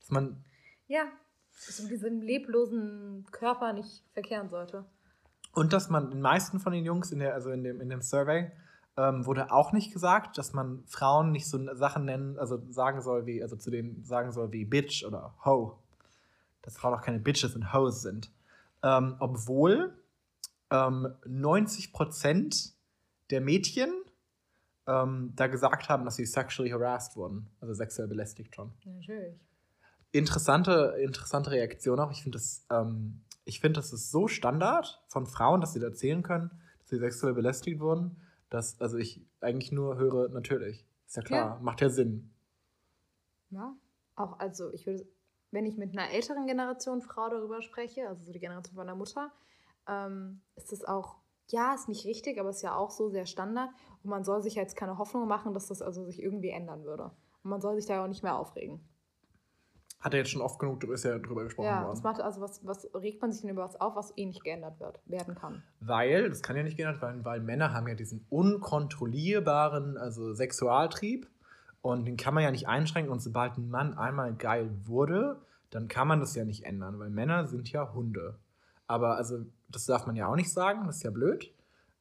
Dass man Ja, dass man diesen leblosen Körper nicht verkehren sollte. Und dass man den meisten von den Jungs in der, also in dem, in dem Survey, ähm, wurde auch nicht gesagt, dass man Frauen nicht so Sachen nennen, also sagen soll wie, also zu denen sagen soll wie Bitch oder Ho. Dass Frauen auch keine Bitches und Hoes sind. Ähm, obwohl ähm, 90% der Mädchen ähm, da gesagt haben, dass sie sexually harassed wurden, also sexuell belästigt schon Natürlich. interessante, interessante Reaktion auch. Ich finde das, ähm, ich finde, das ist so Standard von Frauen, dass sie da erzählen können, dass sie sexuell belästigt wurden, dass also ich eigentlich nur höre, natürlich. Ist ja klar, Ja. macht ja Sinn. Ja. Auch, also ich würde, wenn ich mit einer älteren Generation Frau darüber spreche, also so die Generation von der Mutter, ähm, ist das auch, ja, ist nicht richtig, aber ist ja auch so sehr Standard. Und man soll sich jetzt keine Hoffnung machen, dass das also sich irgendwie ändern würde. Und man soll sich da ja auch nicht mehr aufregen. Hat er jetzt schon oft genug, ist ja drüber gesprochen Ja, worden. es macht also was, was regt man sich denn über was auf, was eh nicht geändert wird, werden kann. Weil, das kann ja nicht geändert werden, weil Männer haben ja diesen unkontrollierbaren, also Sexualtrieb und den kann man ja nicht einschränken und sobald ein Mann einmal geil wurde, dann kann man das ja nicht ändern, weil Männer sind ja Hunde. Aber also, das darf man ja auch nicht sagen, das ist ja blöd.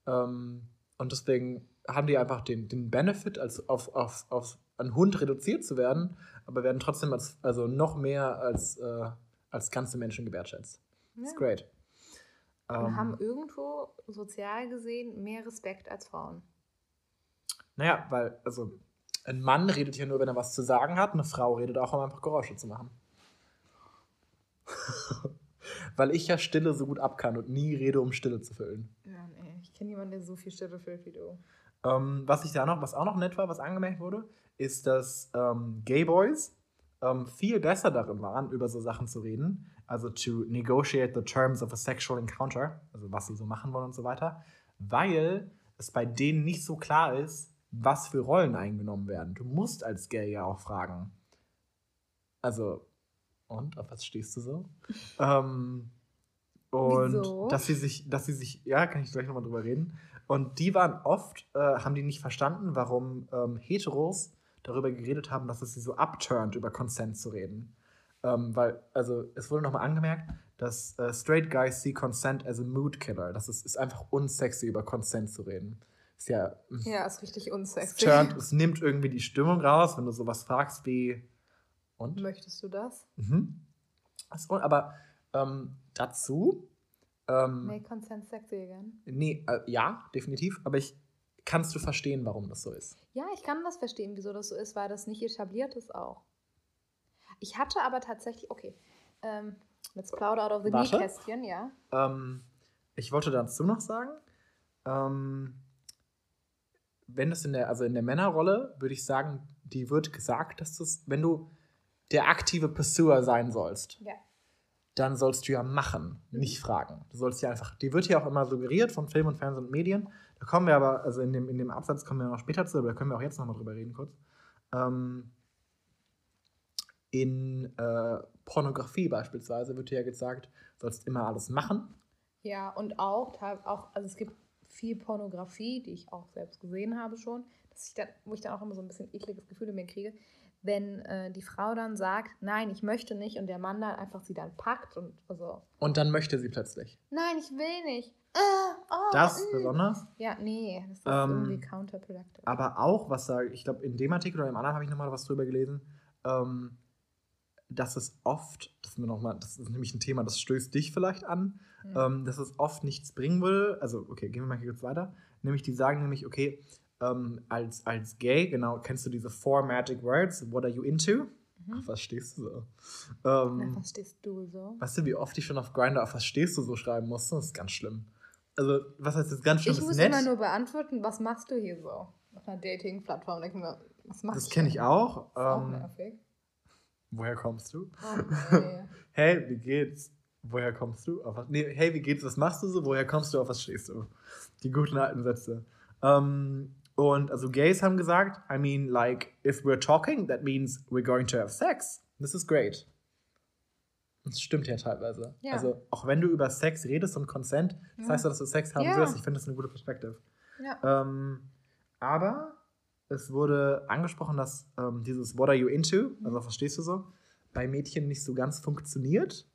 Ähm, und deswegen haben die einfach den, den Benefit, als auf, auf, auf einen Hund reduziert zu werden, aber werden trotzdem als, also noch mehr als, äh, als ganze Menschen gewertschätzt. Ja. Ist great. Und Ähm, haben irgendwo sozial gesehen mehr Respekt als Frauen. Naja, weil, also, ein Mann redet ja nur, wenn er was zu sagen hat. Eine Frau redet auch, um einfach Geräusche zu machen. weil ich ja Stille so gut abkann und nie rede, um Stille zu füllen. Ja, nee, ich kenne niemanden, der so viel Stille füllt wie du. Ähm, was ich da noch, was auch noch nett war, was angemerkt wurde, ist, dass ähm, Gay Boys ähm, viel besser darin waren, über so Sachen zu reden. Also to negotiate the terms of a sexual encounter, also was sie so machen wollen und so weiter, weil es bei denen nicht so klar ist, was für Rollen eingenommen werden. Du musst als Gay ja auch fragen. Also, und auf was stehst du so? ähm, und Wieso? dass sie sich, dass sie sich, ja, kann ich gleich nochmal drüber reden. Und die waren oft, äh, haben die nicht verstanden, warum ähm, Heteros darüber geredet haben, dass es sie so abturnt, über Consent zu reden. Ähm, weil, also, es wurde nochmal angemerkt, dass äh, straight guys see Consent as a mood killer. Das ist, ist einfach unsexy, über Consent zu reden. Ist ja, Ja, ist richtig es, unsexy. turnt, es nimmt irgendwie die Stimmung raus, wenn du sowas fragst wie, und? Möchtest du das? Mhm. So, aber ähm, dazu, ähm, Make consent sexy again. nee, äh, ja, definitiv, aber ich kannst du verstehen, warum das so ist. Ja, ich kann das verstehen, wieso das so ist, weil das nicht etabliert ist auch. Ich hatte aber tatsächlich, okay, ähm, let's plauder out of the. Nähkästchen, ja. Ähm, ich wollte dazu noch sagen, ähm, wenn es in der, also in der Männerrolle, würde ich sagen, die wird gesagt, dass das, wenn du der aktive Pursuer sein sollst, Ja. dann sollst du ja machen, nicht fragen. Du sollst ja einfach, die wird ja auch immer suggeriert von Film und Fernsehen und Medien. Da kommen wir aber, also in dem, in dem Absatz kommen wir noch später zu, aber da können wir auch jetzt nochmal drüber reden kurz. Ähm, in äh, Pornografie beispielsweise wird ja gesagt, du sollst immer alles machen. Ja, und auch, auch, also es gibt viel Pornografie, die ich auch selbst gesehen habe schon, dass ich dann, wo ich dann auch immer so ein bisschen ekliges Gefühl in mir kriege, wenn äh, die Frau dann sagt, nein, ich möchte nicht und der Mann dann einfach sie dann packt und also, Und dann möchte sie plötzlich. nein, ich will nicht. Äh, oh, Das mm. besonders. Ja, nee, das ist Ähm, irgendwie counterproductive. Aber auch, was da, ich glaube, in dem Artikel oder im anderen habe ich nochmal was drüber gelesen, ähm, dass es oft, das ist, mir noch mal, das ist nämlich ein Thema, das stößt dich vielleicht an, Hm. ähm, dass es oft nichts bringen will. Also, okay, gehen wir mal hier kurz weiter. Nämlich, die sagen nämlich, okay, ähm, als, als gay, genau, kennst du diese Four Magic Words? What are you into? Mhm. Ach, was stehst du so? Na, Ähm, was stehst du so? weißt du, wie oft ich schon auf Grindr auf was stehst du so schreiben musste? Das ist ganz schlimm. Also, was heißt das ganz schlimm? Ich muss nett. immer nur beantworten, was machst du hier so? Auf einer Dating-Plattform. Was machst das kenne ich auch. Das ist auch Ähm, nervig. woher kommst du? Oh, nee. Hey, wie geht's? Woher kommst du? Auf was? Nee, hey, wie geht's? Was machst du so? Woher kommst du? Auf was stehst du? Die guten alten Sätze. Ähm, und also Gays haben gesagt, I mean, like, if we're talking, that means we're going to have sex. This is great. Das stimmt ja teilweise. Ja. Also, auch wenn du über Sex redest und Consent, das Ja. heißt ja, dass du Sex haben Ja. wirst. Ich finde das eine gute Perspektive. Ja. Ähm, aber es wurde angesprochen, dass ähm, dieses What are you into, also was verstehst du so, bei Mädchen nicht so ganz funktioniert,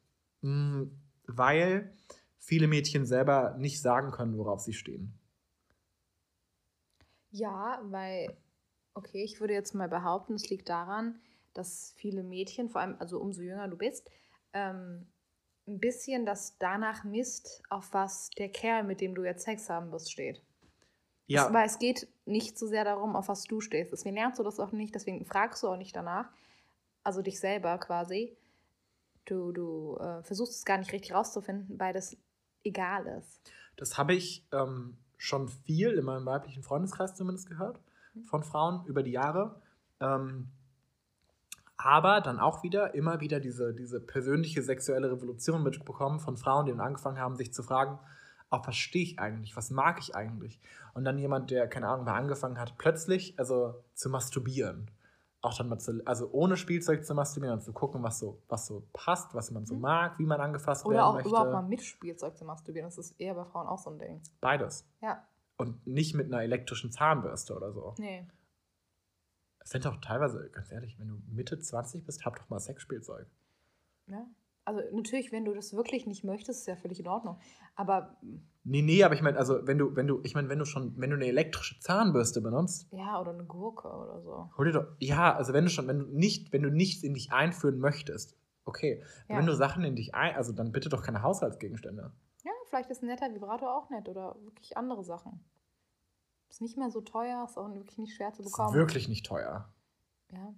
mh, weil viele Mädchen selber nicht sagen können, worauf sie stehen. Ja, weil, okay, ich würde jetzt mal behaupten, es liegt daran, dass viele Mädchen, vor allem, also umso jünger du bist, ähm, ein bisschen das danach misst, auf was der Kerl, mit dem du jetzt Sex haben wirst, steht. Ja, Es, weil es geht nicht so sehr darum, auf was du stehst. Deswegen lernst du das auch nicht, deswegen fragst du auch nicht danach. Also dich selber quasi. Du, du äh, versuchst es gar nicht richtig rauszufinden, weil das egal ist. das habe ich ähm, schon viel in meinem weiblichen Freundeskreis zumindest gehört, von Frauen über die Jahre. Ähm, aber dann auch wieder, immer wieder diese, diese persönliche sexuelle Revolution mitbekommen von Frauen, die dann angefangen haben, sich zu fragen, auf was stehe ich eigentlich, was mag ich eigentlich? Und dann jemand, der, keine Ahnung, mal angefangen hat, plötzlich also zu masturbieren. Auch dann mal zu, also ohne Spielzeug zu masturbieren und zu gucken, was so, was so passt, was man so Mhm. mag, wie man angefasst Oder werden auch möchte. überhaupt mal mit Spielzeug zu masturbieren. Das ist eher bei Frauen auch so ein Ding. Beides. Ja, Und nicht mit einer elektrischen Zahnbürste oder so. nee. Es sind doch teilweise, ganz ehrlich, wenn du Mitte 20 bist, hab doch mal Sexspielzeug. Ja. Also natürlich, wenn du das wirklich nicht möchtest, ist ja völlig in Ordnung. Aber Nee, nee, aber ich meine, also wenn du, wenn du, ich meine, wenn du schon, wenn du eine elektrische Zahnbürste benutzt, ja, oder eine Gurke oder so. hol dir doch, ja, also wenn du schon, wenn du nicht, wenn du nichts in dich einführen möchtest, okay. Ja. Wenn du Sachen in dich ein, also dann bitte doch keine Haushaltsgegenstände. Ja, vielleicht ist ein netter Vibrator auch nett oder wirklich andere Sachen. Ist nicht mehr so teuer, ist auch wirklich nicht schwer zu Das ist bekommen. wirklich nicht teuer. Ja.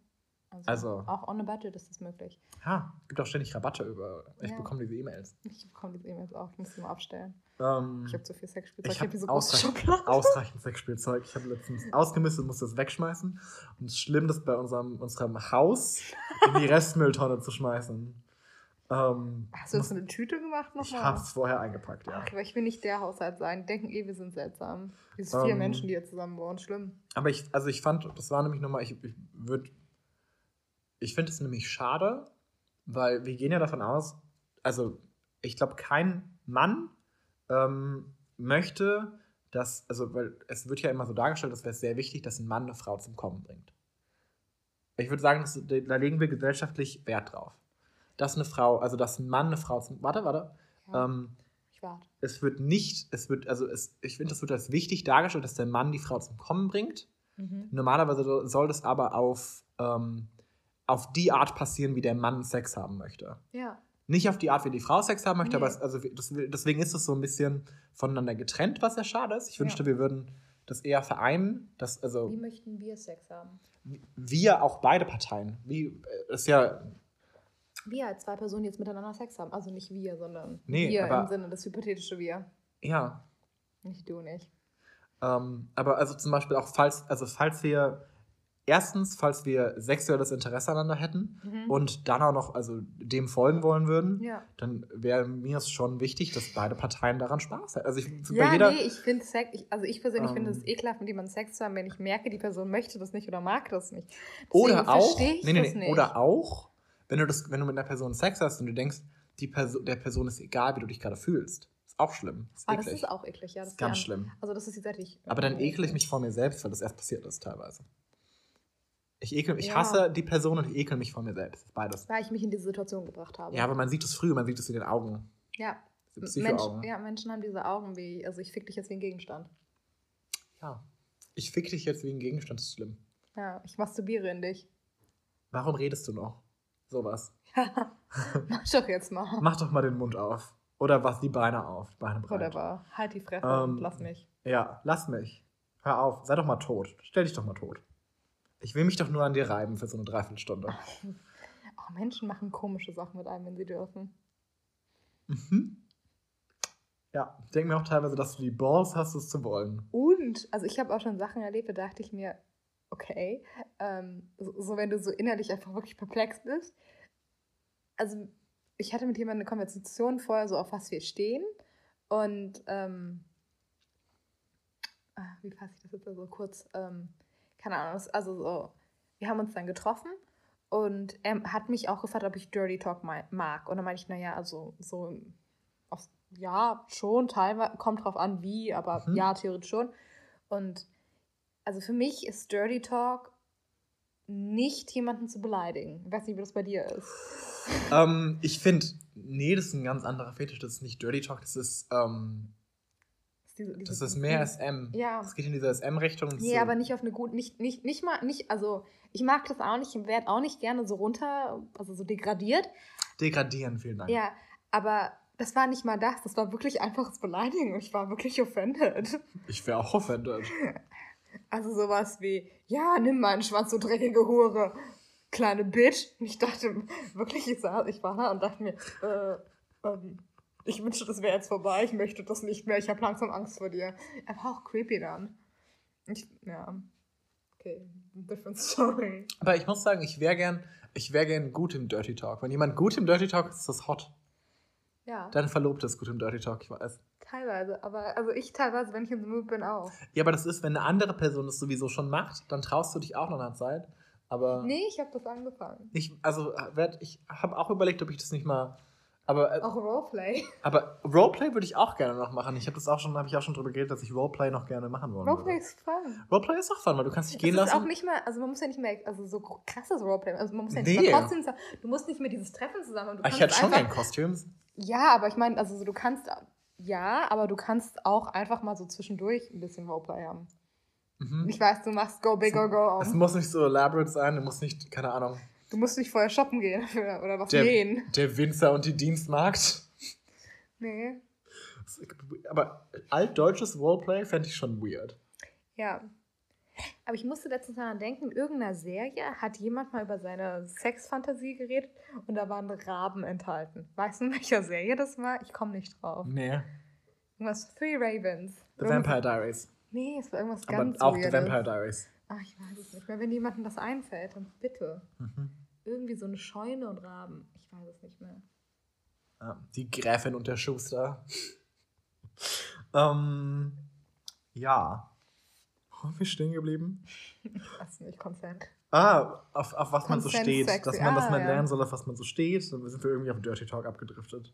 Also, Also- auch on a budget ist das möglich. Ja, gibt auch ständig Rabatte über, ich Ja. bekomme diese E-Mails. Ich bekomme diese E-Mails auch, ich muss sie mal abstellen. Ähm, Ich habe zu viel Sexspielzeug, Ich ich hab habe diese ausreichend- ausreichend Sexspielzeug. Ich habe letztens ausgemistet und musste es wegschmeißen. Und es ist schlimm, das bei unserem, unserem Haus in die Restmülltonne zu schmeißen. Ähm, Hast du das in eine Tüte gemacht ich nochmal? habe es vorher eingepackt, ja. Ach, aber ich will nicht der Haushalt sein. Denken eh, wir sind seltsam. Diese vier Ähm, Menschen, die hier zusammen wohnen, schlimm. Aber ich, also ich fand, das war nämlich nochmal, ich, ich würde, ich finde es nämlich schade, weil wir gehen ja davon aus, also ich glaube, kein Mann ähm, möchte, dass, also weil es wird ja immer so dargestellt, es wäre sehr wichtig, dass ein Mann eine Frau zum Kommen bringt. Ich würde sagen, das, da legen wir gesellschaftlich Wert drauf. Dass eine Frau, also dass ein Mann eine Frau zum, warte, warte, Ja, ähm, ich warte. es wird nicht, es wird, also es, ich finde, es wird als wichtig dargestellt, dass der Mann die Frau zum Kommen bringt. Mhm. Normalerweise so- soll das aber auf, ähm, auf die Art passieren, wie der Mann Sex haben möchte. Ja. Nicht auf die Art, wie die Frau Sex haben möchte, Nee. aber es, also das, deswegen ist es so ein bisschen voneinander getrennt, was ja schade ist. Ich Ja. wünschte, wir würden das eher vereinen, dass also Wie möchten wir Sex haben? wir auch beide Parteien, wie äh, ist ja Wir als zwei Personen, jetzt miteinander Sex haben. Also nicht wir, sondern Nee, wir aber- im Sinne des hypothetische Wir. ja, Nicht du nicht. Ähm, aber also zum Beispiel auch, falls, also falls wir erstens, falls wir sexuelles Interesse aneinander hätten Mhm. und dann auch noch also dem folgen wollen würden, Ja. dann wäre mir es schon wichtig, dass beide Parteien daran Spaß hätten. Also ich, Ja, bei jeder, nee, ich finde Sex, ich, also ich persönlich finde es Ähm. ekelhaft, mit jemandem Sex zu haben, wenn ich merke, die Person möchte das nicht oder mag das nicht. Deswegen oder auch, nee, nee, das nee, nicht. oder auch, wenn du das, wenn du mit einer Person Sex hast und du denkst, die Person, der Person ist egal, wie du dich gerade fühlst, ist auch schlimm. Ist Ah, das eklig. ist auch eklig, ja. Das ist ganz schlimm. Also das ist die Seite, die ich. Aber dann ekel ich mich vor mir selbst, weil das erst passiert ist teilweise. Ich ekel, ich Ja. hasse die Person und ich ekel mich vor mir selbst. Beides. Weil ich mich in diese Situation gebracht habe. Ja, aber man sieht es früh, man sieht es in den Augen. Ja. Mensch, ja, Menschen haben diese Augen wie, also ich fick dich jetzt wie ein Gegenstand. Ja. Ich fick dich jetzt wegen Gegenstand, das ist schlimm. Ja, ich masturbiere in dich. Warum redest du noch? Sowas. Mach doch jetzt mal. Mach doch mal den Mund auf. Oder was, die Beine auf. Beine breit. Whatever. Halt die Fresse Ähm, und lass mich. Ja, lass mich. Hör auf. Sei doch mal tot. Stell dich doch mal tot. Ich will mich doch nur an dir reiben für so eine Dreiviertelstunde. Oh, Menschen machen komische Sachen mit einem, wenn sie dürfen. Mhm. Ja, ich denke mir auch teilweise, dass du die Balls hast, es zu wollen. Und, also ich habe auch schon Sachen erlebt, da dachte ich mir, okay, ähm, so, so wenn du so innerlich einfach wirklich perplex bist. Also ich hatte mit jemandem eine Konversation vorher, so auf was wir stehen. Und, ähm, ah, wie fasse ich das jetzt so kurz? Ähm, keine Ahnung, also so, wir haben uns dann getroffen und er hat mich auch gefragt, ob ich Dirty Talk ma- mag. Und dann meinte ich, naja, also so, ja, schon, teilweise, kommt drauf an, wie, aber Mhm. ja, theoretisch schon. Und also für mich ist Dirty Talk nicht jemanden zu beleidigen. Ich weiß nicht, wie das bei dir ist. ähm, ich finde, nee, das ist ein ganz anderer Fetisch. Das ist nicht Dirty Talk, das ist, ähm, Ist diese- diese- das ist mehr SM. Ja. Das geht in diese SM-Richtung. Nee, aber nicht auf eine gute, nicht, nicht, nicht mal, nicht, also ich mag das auch nicht, ich werde auch nicht gerne so runter, also so degradiert. Degradieren, vielen Dank. Ja, aber das war nicht mal das, das war wirklich einfaches Beleidigen ich war wirklich offended. Ich wäre auch offended. Also sowas wie, ja, nimm meinen Schwanz, du dreckige Hure, kleine Bitch. Und ich dachte wirklich, ich, saß, ich war da und dachte mir, äh, ähm, ich wünschte, das wäre jetzt vorbei, ich möchte das nicht mehr, ich habe langsam Angst vor dir. Er war auch creepy dann. Ich, ja, okay, different story. Aber ich muss sagen, ich wäre gern, ich wäre gern gut im Dirty Talk. Wenn jemand gut im Dirty Talk ist, ist das hot. Ja, Deine Verlobte ist gut im Dirty Talk, ich weiß. Teilweise, aber also ich teilweise, wenn ich the mood bin, auch. Ja, aber das ist, wenn eine andere Person das sowieso schon macht, dann traust du dich auch nach einer Zeit. Aber Nee, ich habe das angefangen. ich, also werd, ich habe auch überlegt, ob ich das nicht mal. Aber, äh, Auch Roleplay. aber Roleplay würde ich auch gerne noch machen. Ich habe das auch schon, habe ich auch schon drüber geredet, dass ich Roleplay noch gerne machen wollen Roleplay würde. ist fun. Roleplay ist auch fun, weil du kannst dich gehen ist lassen. auch nicht mehr, also man muss ja nicht mehr, also so krasses Roleplay, also man muss ja Nee. nicht mehr trotzdem, du musst nicht mehr dieses Treffen zusammen. Du ich hätte schon gern Kostüms. Ja, aber ich meine, also so, du kannst, ja, aber du kannst auch einfach mal so zwischendurch ein bisschen Roleplay haben. Mhm. Ich weiß, du machst Go Big or Go Es Home. muss nicht so elaborate sein, du musst nicht, keine Ahnung, Du musst nicht vorher shoppen gehen oder, oder was der, nähen. der Winzer und die Dienstmarkt. Nee. Aber altdeutsches Roleplay fände ich schon weird. Ja. Aber ich musste letztens daran denken, in irgendeiner Serie hat jemand mal über seine Sexfantasie geredet und da waren Raben enthalten. Weißt du, in welcher Serie das war? Ich komme nicht drauf. Nee. Irgendwas Three Ravens. The Irgendwas- Vampire Diaries. Nee, es war irgendwas Aber ganz auch The Weirdes. Vampire Diaries. Ach, ich weiß es nicht mehr. Wenn jemandem das einfällt, dann bitte. Mhm. Irgendwie so eine Scheune und Raben. Ich weiß es nicht mehr. Ja, die Gräfin und der Schuster. ähm, ja. Wo sind wir stehen geblieben? Ich weiß nicht, Consent. Ah, auf, auf was man so Consent steht. Sex, Dass man, dass ah, man ja. lernen soll, auf was man so steht. Dann sind wir irgendwie auf Dirty Talk abgedriftet.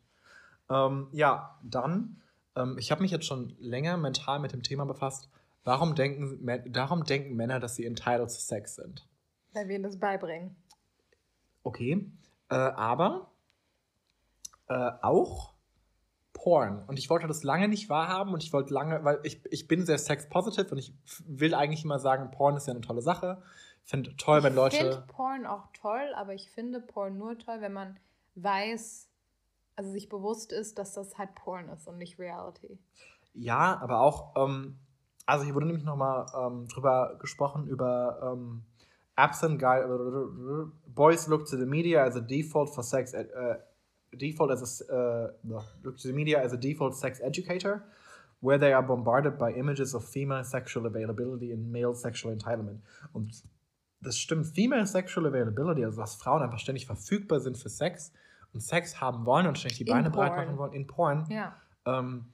Ähm, ja, dann, ähm, ich habe mich jetzt schon länger mental mit dem Thema befasst. Warum denken, darum denken Männer, dass sie entitled zu Sex sind. Weil wir ihnen das beibringen. Okay. Äh, aber äh, auch Porn. Und ich wollte das lange nicht wahrhaben und ich wollte lange, weil ich, ich bin sehr sex-positive und ich will eigentlich immer sagen, Porn ist ja eine tolle Sache. Ich finde toll, wenn ich Leute. finde Porn auch toll, aber ich finde Porn nur toll, wenn man weiß, also sich bewusst ist, dass das halt Porn ist und nicht Reality. Ja, aber auch, ähm, also hier wurde nämlich nochmal ähm, drüber gesprochen, über ähm, absent guy, boys look to the media as a default for sex, ed- uh, default as a, uh, no, look to the media as a default sex educator, where they are bombarded by images of female sexual availability and male sexual entitlement. Und das stimmt. Female Sexual Availability, also dass Frauen einfach ständig verfügbar sind für Sex und Sex haben wollen und ständig die In Beine breit machen wollen in Porn. Ja. Ähm,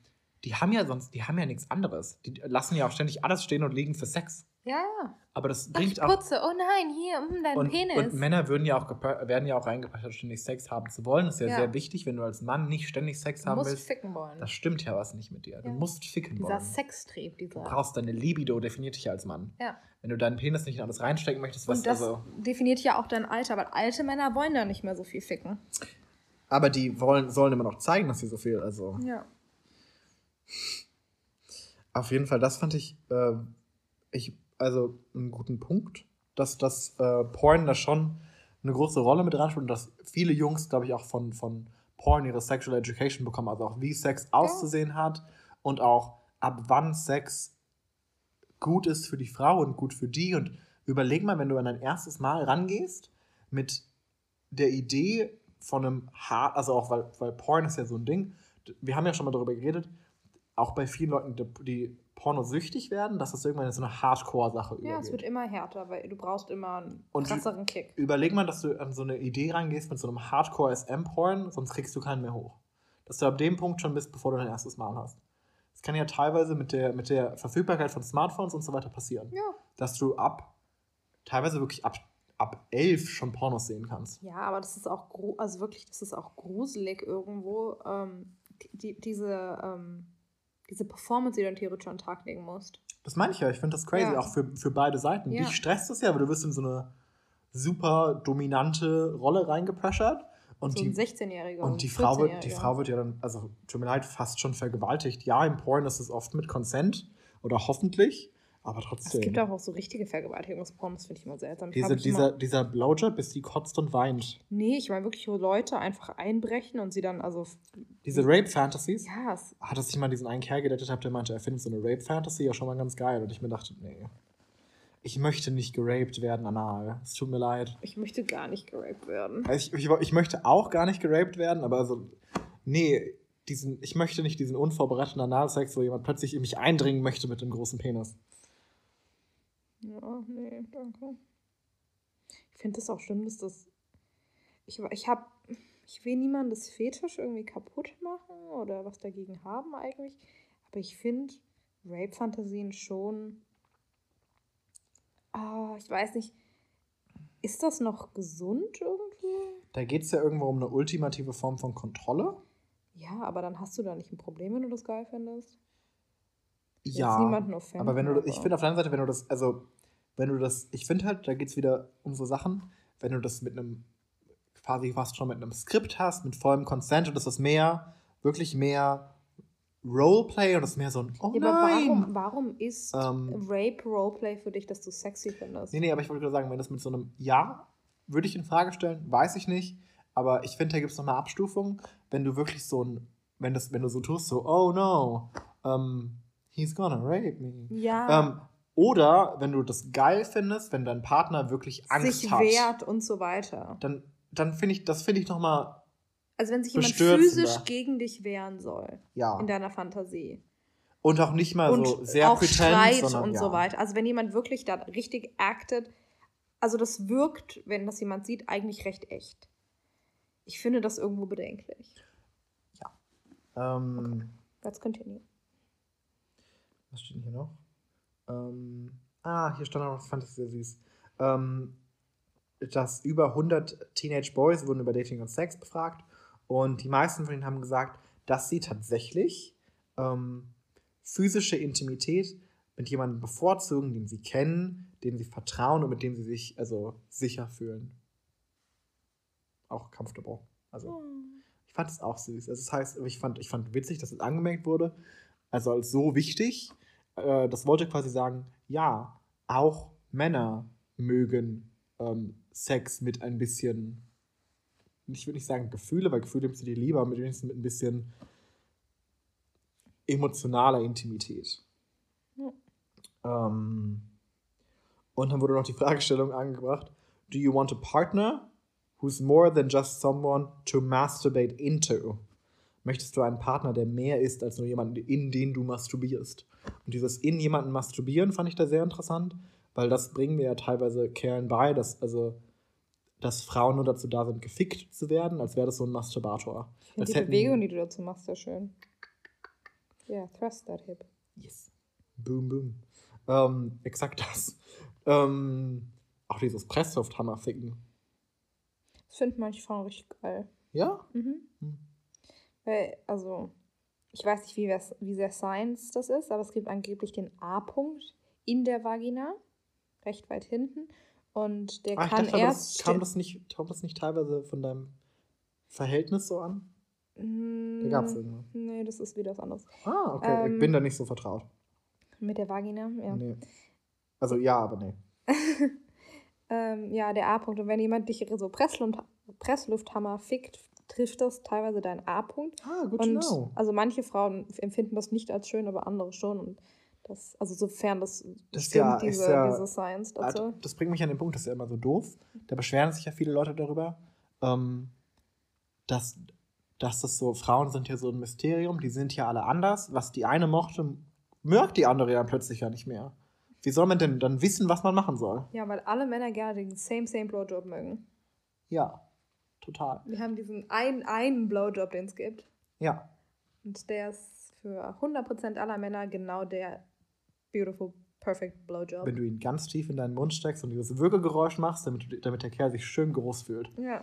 die haben ja sonst, die haben ja nichts anderes. Die lassen ja auch ständig alles stehen und liegen für Sex. Ja, ja. Aber das Ach, bringt ich auch. putze. Oh nein, hier, mm, dein Und, Penis. und Männer würden ja auch werden ja auch reingeprescht, ständig Sex haben zu wollen. Das ist ja, Ja. sehr wichtig, wenn du als Mann nicht ständig Sex du haben musst willst. ficken wollen. Das stimmt ja was nicht mit dir. Du Ja. musst ficken Dieser wollen. Sextrieb, dieser. Du brauchst deine Libido, definiert dich ja als Mann. ja. Wenn du deinen Penis nicht in alles reinstecken möchtest, was Und das also. definiert ja auch dein Alter, weil alte Männer wollen da nicht mehr so viel ficken. Aber die wollen, sollen immer noch zeigen, dass sie so viel. Also Ja. auf jeden Fall, das fand ich, äh, ich also einen guten Punkt, dass das äh, Porn da schon eine große Rolle mit dran spielt und dass viele Jungs, glaube ich, auch von, von Porn ihre Sexual Education bekommen, also auch wie Sex auszusehen hat und auch ab wann Sex gut ist für die Frau und gut für die. Und überleg mal, wenn du an dein erstes Mal rangehst mit der Idee von einem hart, also auch weil, weil Porn ist ja so ein Ding, wir haben ja schon mal darüber geredet, auch bei vielen Leuten, die, die pornosüchtig werden, dass das irgendwann in so eine Hardcore-Sache Ja, es wird übergeht. immer härter, weil du brauchst immer einen Und krasseren Kick. Überleg mal, dass du an so eine Idee rangehst mit so einem Hardcore-SM-Porn, sonst kriegst du keinen mehr hoch. Dass du ab dem Punkt schon bist, bevor du dein erstes Mal hast. Das kann ja teilweise mit der, mit der Verfügbarkeit von Smartphones und so weiter passieren. Ja. Dass du ab, teilweise wirklich ab, ab elf schon Pornos sehen kannst. Ja, aber das ist auch also wirklich, das ist auch gruselig irgendwo. Ähm, die, diese, ähm, diese Performance, die du dann theoretisch an den Tag legen musst. Das meine ich ja. Ich finde das crazy, Ja. auch für, für beide Seiten. Ja. Dich stresst das ja, aber du wirst in so eine super dominante Rolle reingepressured. Und so die, ein 16-Jähriger. Und die Frau, wird, die 14-Jähriger. Frau wird ja dann, also tut mir leid, fast schon vergewaltigt. Ja, im Porn ist es oft mit Consent oder hoffentlich, aber Es trotzdem. gibt auch so richtige Vergewaltigungsporn, das finde ich immer seltsam. Ich Diese, mich dieser, dieser Blowjob, bis die kotzt und weint. nee, ich meine wirklich, wo Leute einfach einbrechen und sie dann, also, Diese Rape-Fantasies. ja, es, Hat es sich mal diesen einen Kerl gedatet hat, der meinte, er findet so eine Rape-Fantasy ja schon mal ganz geil. Und ich mir dachte, nee. Ich möchte nicht geraped werden anal. Es tut mir leid. ich möchte gar nicht geraped werden. Also ich, ich, ich möchte auch gar nicht geraped werden, aber also, nee, diesen, ich möchte nicht diesen unvorbereiteten Analsex, wo jemand plötzlich in mich eindringen möchte mit dem großen Penis. Ja, nee, danke. Ich finde das auch schlimm, dass das. Ich, ich habe. Ich will niemandes Fetisch irgendwie kaputt machen oder was dagegen haben eigentlich. Aber ich finde Rape-Fantasien schon. Ah, ich weiß nicht. Ist das noch gesund irgendwie? Da geht es ja irgendwo um eine ultimative Form von Kontrolle. Ja, aber dann hast du da nicht ein Problem, wenn du das geil findest. Ja, niemanden offenden, aber wenn du, ich aber- finde auf der anderen Seite, wenn du das, also, wenn du das, ich finde halt, da geht es wieder um so Sachen, wenn du das mit einem, quasi fast schon mit einem Skript hast, mit vollem Consent und das ist mehr, wirklich mehr Roleplay und das ist mehr so ein, oh Ja, nein. warum, warum ist Ähm, Rape Roleplay für dich, dass du sexy findest? Nee, nee, aber ich wollte gerade sagen, wenn das mit so einem Ja, würde ich in Frage stellen, weiß ich nicht. Aber ich finde, da gibt es noch eine Abstufung, wenn du wirklich so ein, wenn das, wenn du so tust, so, oh no, um, he's gonna rape me. Ja. Ähm, oder wenn du das geil findest, wenn dein Partner wirklich Angst sich hat, wehrt und so weiter. dann, dann finde ich, das finde ich nochmal, Also wenn sich jemand physisch gegen dich wehren soll ja. in deiner Fantasie. Und auch nicht mal und so sehr auch pretend, Streit sondern und ja. so weiter. Also wenn jemand wirklich da richtig actet, also das wirkt, wenn das jemand sieht, eigentlich recht echt. Ich finde das irgendwo bedenklich. Ähm, Let's continue. Was steht denn hier noch? Ähm, ah, hier stand auch noch, das fand ich sehr süß. Ähm, dass über 100 Teenage Boys wurden über Dating und Sex befragt und die meisten von ihnen haben gesagt, dass sie tatsächlich ähm, physische Intimität mit jemandem bevorzugen, den sie kennen, dem sie vertrauen und mit dem sie sich also sicher fühlen. Auch comfortable. Also ich fand es auch süß. Also das heißt, ich fand, ich fand witzig, dass es angemerkt wurde, also als so wichtig. Äh, das wollte quasi sagen, ja, auch Männer mögen ähm, Sex mit ein bisschen, ich würde nicht sagen Gefühle, weil Gefühle nimmst du dir lieber, mit wenigstens mit ein bisschen emotionaler Intimität. Ja. Ähm, und dann wurde noch die Fragestellung angebracht: Do you want a partner who's more than just someone to masturbate into? Möchtest du einen Partner, der mehr ist als nur jemanden, in den du masturbierst? Und dieses in jemanden masturbieren fand ich da sehr interessant, weil das bringen mir ja teilweise Kerlen bei, dass, also, dass Frauen nur dazu da sind, gefickt zu werden, als wäre das so ein Masturbator. Ich finde die hätten- Bewegung, die du dazu machst, sehr schön. Ja, thrust that hip. Yes. Boom, boom. Ähm, exakt das. Ähm, auch dieses Presslufthammer ficken. Das finden manche Frauen richtig geil. Ja? Mhm. Hm. Weil, also, ich weiß nicht, wie, wie sehr Science das ist, aber es gibt angeblich den A-Punkt in der Vagina, recht weit hinten. Und der ich kann dachte, erst. das, kam, das nicht, kam das nicht teilweise von deinem Verhältnis so an? Mm, Da gab es irgendwas. Nee, das ist wieder was anderes. Ah, okay. Ähm, ich bin da nicht so vertraut. Mit der Vagina, ja. Nee. Also ja, aber nee. Ähm, ja, der A-Punkt. Und wenn jemand dich so Pressluft, Presslufthammer fickt, trifft das teilweise deinen A-Punkt. Ah, gut Und know. also manche Frauen empfinden das nicht als schön, aber andere schon. Und das, also sofern das, Das stimmt, ja- diese, ja- diese Science dazu. Das bringt mich an den Punkt, das ist ja immer so doof. Da beschweren sich ja viele Leute darüber, ähm, dass, dass das so, Frauen sind ja so ein Mysterium, die sind ja alle anders. Was die eine mochte, mögt die andere ja plötzlich ja nicht mehr. Wie soll man denn dann wissen, was man machen soll? Ja, weil alle Männer gerne den same, same Blowjob mögen. Ja, total. Wir haben diesen einen, einen Blowjob, den es gibt. Ja, Und der ist für 100% aller Männer genau der beautiful, perfect Blowjob. wenn du ihn ganz tief in deinen Mund steckst und dieses Würgegeräusch machst, damit, damit der Kerl sich schön groß fühlt. Ja.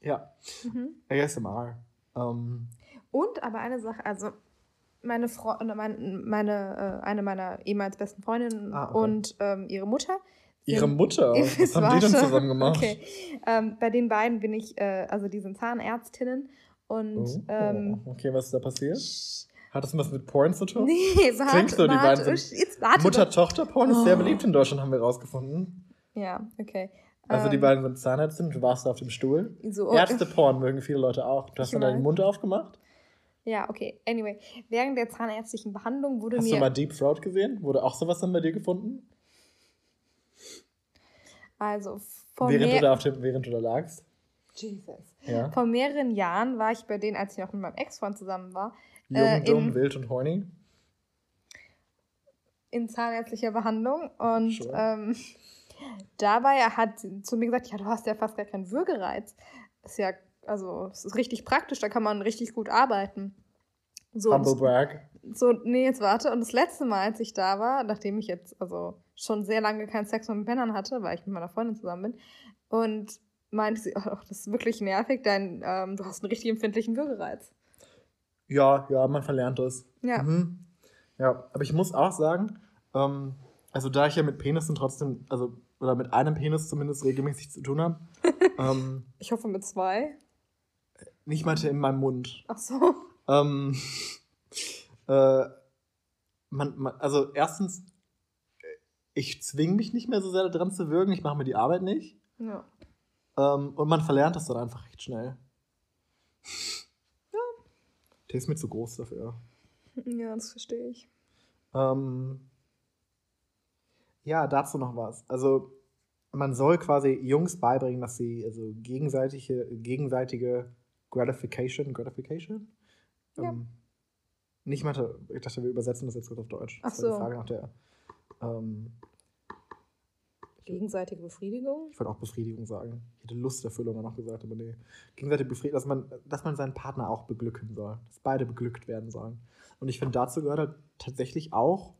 Ja, Mhm. ASMR. Ähm, Und aber eine Sache, also meine Frau, meine, meine äh, eine meiner ehemals besten Freundinnen Ah, okay. und ähm, ihre Mutter. ihre Mutter, was haben die denn zusammen gemacht? Okay. Ähm, bei den beiden bin ich, äh, also die sind Zahnärztinnen und Oh, ähm, okay, was ist da passiert? Hat das was mit Porn zu tun? nee, warte, Klingt so, die warte, beiden sind- doch. Mutter-Tochter-Porn ist sehr Oh. beliebt in Deutschland, haben wir rausgefunden. Ja, okay. Also die Ähm, beiden sind Zahnärztinnen, du warst da auf dem Stuhl. So, Ärzte-Porn mögen viele Leute auch. Du hast dann deinen. Mund aufgemacht. Ja, okay. Anyway, während der zahnärztlichen Behandlung wurde Hast mir du mal Deep Throat gesehen? Wurde auch sowas dann bei dir gefunden? also vor, Während du, da auf dem, während du da lagst? Jesus. Ja. vor mehreren Jahren war ich bei denen, als ich noch mit meinem Ex-Freund zusammen war, Jung, Äh, dumm, in- wild und horny. in zahnärztlicher Behandlung und Sure. ähm, dabei hat sie zu mir gesagt, ja, du hast ja fast gar keinen Würgereiz. Ist ja, also es ist richtig praktisch, da kann man richtig gut arbeiten. So, Humble brag. so, nee, jetzt warte. Und das letzte Mal, als ich da war, nachdem ich jetzt also schon sehr lange keinen Sex mehr mit Männern hatte, weil ich mit meiner Freundin zusammen bin, und meinte sie, oh, das ist wirklich nervig, denn ähm, du hast einen richtig empfindlichen Würgereiz. Ja, ja, man verlernt das. Ja. Mhm. Ja, aber ich muss auch sagen, ähm, also da ich ja mit Penissen trotzdem, also oder mit einem Penis zumindest regelmäßig zu tun habe, ähm, Ich hoffe mit zwei. Nicht meinte in meinem Mund. Ach so. Ähm, äh, man, man, also erstens, äh, ich zwinge mich nicht mehr so sehr daran zu würgen, ich mache mir die Arbeit nicht. Ja. Ähm, und man verlernt das dann einfach recht schnell. Ja. Der ist mir zu groß dafür. Ja, das verstehe ich. Ähm, ja, dazu noch was. Also, man soll quasi Jungs beibringen, dass sie also gegenseitige, gegenseitige Gratification, Gratification? Ja. Ähm, nicht mal, ich dachte, wir übersetzen das jetzt kurz auf Deutsch. Ach Das so. die Frage nach der. Ähm, Gegenseitige Befriedigung? ich wollte auch Befriedigung sagen. Ich hätte Lusterfüllung noch gesagt, aber nee. Gegenseitige Befriedigung, dass man, dass man seinen Partner auch beglücken soll. Dass beide beglückt werden sollen. Und ich finde, dazu gehört halt tatsächlich auch,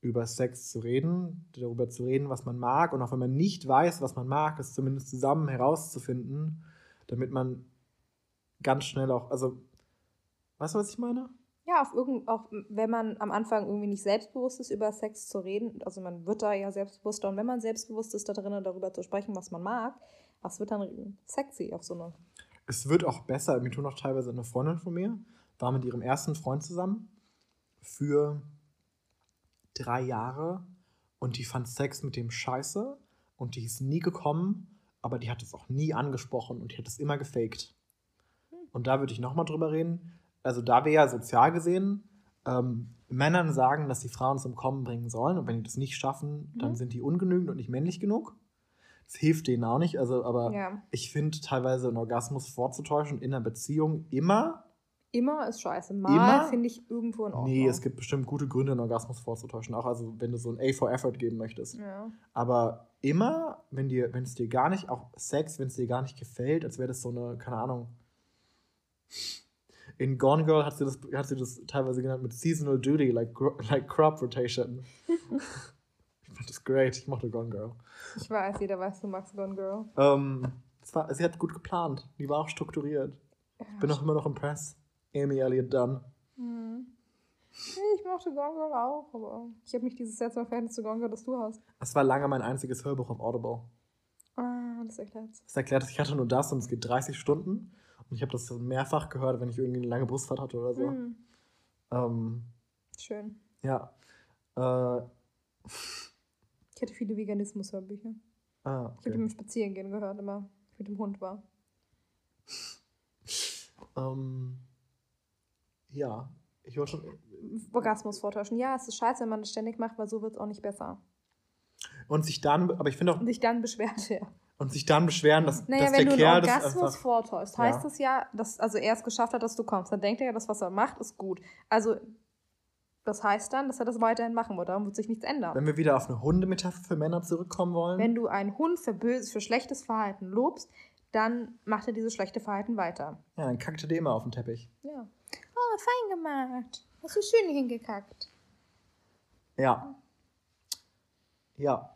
über Sex zu reden, darüber zu reden, was man mag. Und auch wenn man nicht weiß, was man mag, es zumindest zusammen herauszufinden, damit man ganz schnell auch, also, weißt du, was ich meine? Ja, auf irgend, auch wenn man am Anfang irgendwie nicht selbstbewusst ist, über Sex zu reden, also man wird da ja selbstbewusster und wenn man selbstbewusst ist, da drinnen darüber zu sprechen, was man mag, das wird dann sexy auf so eine. Es wird auch besser. Mir tun auch teilweise eine Freundin von mir, war mit ihrem ersten Freund zusammen für drei Jahre und die fand Sex mit dem scheiße und die ist nie gekommen, aber die hat es auch nie angesprochen und die hat es immer gefaked. Und da würde ich nochmal drüber reden. Also da wir ja sozial gesehen ähm, Männern sagen, dass sie Frauen zum Kommen bringen sollen und wenn die das nicht schaffen, dann Mhm. sind die ungenügend und nicht männlich genug. Das hilft denen auch nicht. Also, aber Ja. ich finde teilweise einen Orgasmus vorzutäuschen in einer Beziehung immer Immer ist scheiße. Mal Immer? finde ich irgendwo in Ordnung. Nee, es gibt bestimmt gute Gründe, einen Orgasmus vorzutäuschen. Auch also, wenn du so ein A for Effort geben möchtest. Ja. Aber immer, wenn dir, wenn es dir gar nicht, auch Sex, wenn es dir gar nicht gefällt, als wäre das so eine, keine Ahnung. In Gone Girl hat sie das, hat sie das teilweise genannt mit Seasonal Duty, like, like Crop Rotation. ich fand das great. Ich mochte Gone Girl. Ich weiß, jeder weiß, du magst Gone Girl. Ähm, es war, sie hat gut geplant. Die war auch strukturiert. Bin auch immer noch impressed. Amy Elliott Dunn. Hm. Nee, ich mochte Gone Girl auch, aber ich habe nicht dieses seltsame Verhältnis zu Gone Girl, das du hast. Es war lange mein einziges Hörbuch auf Audible. Ah, das erklärt's. Das erklärt, ich hatte nur das und es geht 30 Stunden. Und ich habe das so mehrfach gehört, wenn ich irgendwie eine lange Busfahrt hatte oder so. Hm. Ähm, Schön. ja. Äh, Ich hatte viele Veganismus-Hörbücher. ah, Ich habe die okay. beim Spazierengehen gehört, immer ich mit dem Hund war. ähm, ja, ich wollte schon. Orgasmus vortäuschen. Ja, es ist scheiße, wenn man das ständig macht, weil so wird es auch nicht besser. Und sich dann, aber ich finde auch, Und sich dann beschwert er. Und sich dann beschweren, dass, Naja, dass wenn der du Kerl einen das Orgasmus einfach. vortäuscht, Ja. heißt das ja, dass also er es geschafft hat, dass du kommst. Dann denkt er ja, das, was er macht, ist gut. Also, das heißt dann, dass er das weiterhin machen wird. Darum wird sich nichts ändern. Wenn wir wieder auf eine Hundemetapher für Männer zurückkommen wollen. Wenn du einen Hund für, böses, für schlechtes Verhalten lobst, dann macht er dieses schlechte Verhalten weiter. ja, dann kackt er dir immer auf den Teppich. Ja. Oh, fein gemacht. Hast du schön hingekackt. Ja. Ja.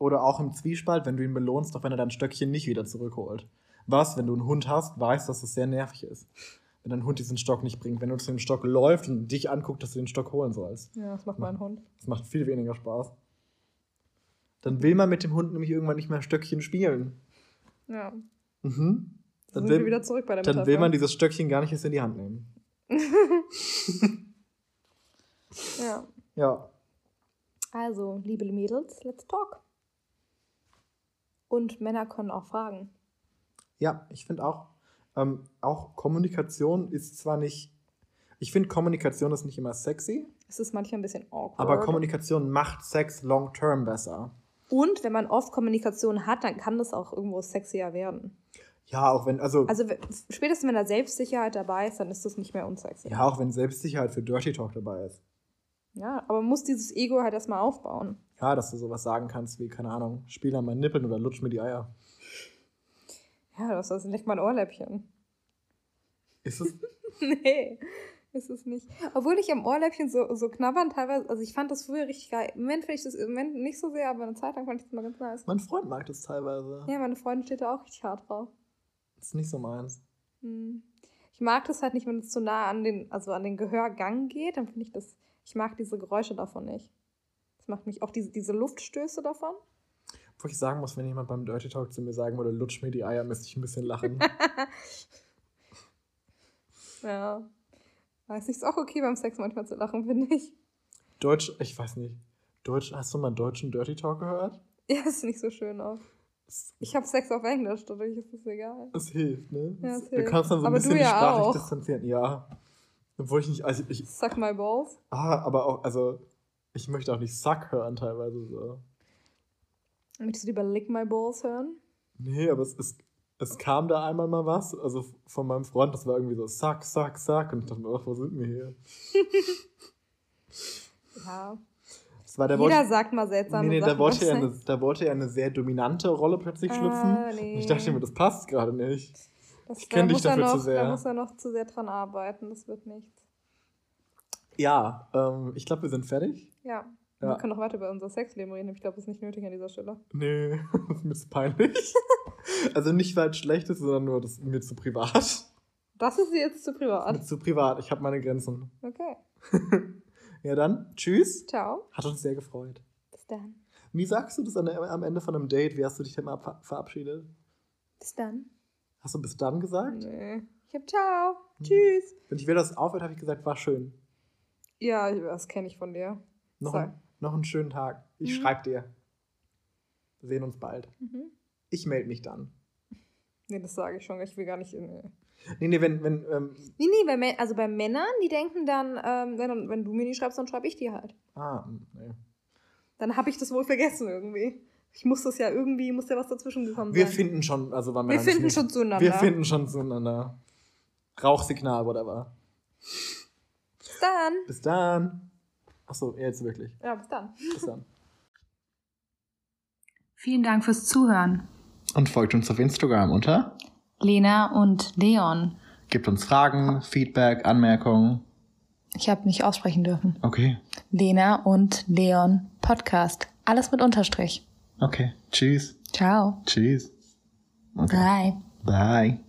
Oder auch im Zwiespalt, wenn du ihn belohnst, auch wenn er dein Stöckchen nicht wieder zurückholt. Was, wenn du einen Hund hast, weißt, dass es sehr nervig ist. Wenn dein Hund diesen Stock nicht bringt. Wenn du zu dem Stock läufst und dich anguckt, dass du den Stock holen sollst. Ja, das macht mein Hund. Das macht viel weniger Spaß. Dann will man mit dem Hund nämlich irgendwann nicht mehr Stöckchen spielen. Ja. Mhm. Dann Dann sind wir will, wieder zurück bei der dann will man dieses Stöckchen gar nicht erst in die Hand nehmen. Ja. Ja. Also, liebe Mädels, let's talk. Und Männer können auch fragen. Ja, ich finde auch, ähm, auch Kommunikation ist zwar nicht, ich finde Kommunikation ist nicht immer sexy, Es ist manchmal ein bisschen awkward. aber Kommunikation macht Sex long term besser. Und wenn man oft Kommunikation hat, dann kann das auch irgendwo sexier werden. Ja, auch wenn, also, Also spätestens wenn da Selbstsicherheit dabei ist, dann ist das nicht mehr unsexy. ja, auch wenn Selbstsicherheit für Dirty Talk dabei ist. Ja, aber man muss dieses Ego halt erstmal aufbauen. Ja, dass du sowas sagen kannst wie, keine Ahnung, spiel an meinen Nippeln oder lutsch mir die Eier. Ja, das ist nicht mein Ohrläppchen. Ist es? nee, ist es nicht. Obwohl ich am Ohrläppchen so, so knabbern teilweise, also ich fand das früher richtig geil. Im Moment finde ich das im Moment nicht so sehr, aber eine Zeit lang fand ich das mal ganz nice. mein Freund mag das teilweise. Ja, meine Freundin steht da auch richtig hart drauf. Das ist nicht so meins. Hm. Ich mag das halt nicht, wenn es zu nah an den, also an den Gehörgang geht, dann finde ich das, ich mag diese Geräusche davon nicht. Das macht mich auch diese, diese Luftstöße davon. Wo ich sagen muss, wenn jemand beim Dirty Talk zu mir sagen würde, lutsch mir die Eier, müsste ich ein bisschen lachen. Ja. Weiß nicht, ist auch okay beim Sex manchmal zu lachen, finde ich. Deutsch, ich weiß nicht. Deutsch, hast du mal einen deutschen Dirty Talk gehört? Ja, ist nicht so schön auch. Es, Ich habe Sex auf Englisch, dadurch ist das egal. es hilft, ne? Ja, es du hilft. kannst dann so ein Aber bisschen die ja sprachlich auch. distanzieren. Ja. Obwohl ich nicht, also ich, Suck my balls. ah, aber auch, also ich möchte auch nicht Suck hören teilweise so. Möchtest du lieber Lick my balls hören? Nee, aber es, es, es kam da einmal mal was, also von meinem Freund, das war irgendwie so Suck, Suck, Suck und ich dachte mir, ach, wo sind wir hier? Ja. Das war der Jeder wollte, sagt mal seltsame nee, nee, da Sachen wollte, er eine, da wollte er eine sehr dominante Rolle plötzlich schlüpfen. Ah, Und nee. ich dachte mir, das passt gerade nicht. Das, ich kenn da dich dafür noch, zu sehr. Da muss er noch zu sehr dran arbeiten, das wird nichts. Ja, ähm, ich glaube, wir sind fertig. Ja. Ja. Wir können noch weiter über unser Sexleben reden, ich glaube, das ist nicht nötig an dieser Stelle. Nee, das ist mir zu peinlich. also nicht, weil es schlecht ist, sondern nur, das ist mir zu privat. Das ist jetzt zu privat. zu privat, ich habe meine Grenzen. Okay. Ja, dann, tschüss. Ciao. Hat uns sehr gefreut. Bis dann. Wie sagst du das am Ende von einem Date? Wie hast du dich denn mal ver verabschiedet? Bis dann. Hast du bis dann gesagt? Nee. Ich hab ciao. Hm. Tschüss. Wenn ich will, dass es aufhört, habe ich gesagt, war schön. Ja, das kenne ich von dir. Noch, ein, noch einen schönen Tag. Ich Mhm. schreib dir. Wir sehen uns bald. Mhm. Ich melde mich dann. Nee, das sage ich schon. Ich will gar nicht. Nee, Nee, nee, wenn, wenn, ähm, nee, nee bei, also bei Männern, die denken dann, ähm, wenn, wenn du mir nicht schreibst, dann schreibe ich dir halt. ah, hm, nee. Dann habe ich das wohl vergessen irgendwie. Ich muss das ja irgendwie, muss ja was dazwischen gekommen Wir sein. finden schon, also wann Wir dann finden nicht- schon zueinander. Wir finden schon zueinander. Rauchsignal, whatever. Bis dann. Bis dann. Achso, jetzt wirklich. Ja, bis dann. Bis dann. Vielen Dank fürs Zuhören. Und folgt uns auf Instagram unter. Lena und Leon. Gibt uns Fragen, Feedback, Anmerkungen. Ich habe nicht aussprechen dürfen. Okay. Lena und Leon Podcast. Alles mit Unterstrich. Okay. Tschüss. Ciao. Tschüss. Okay. Bye. Bye.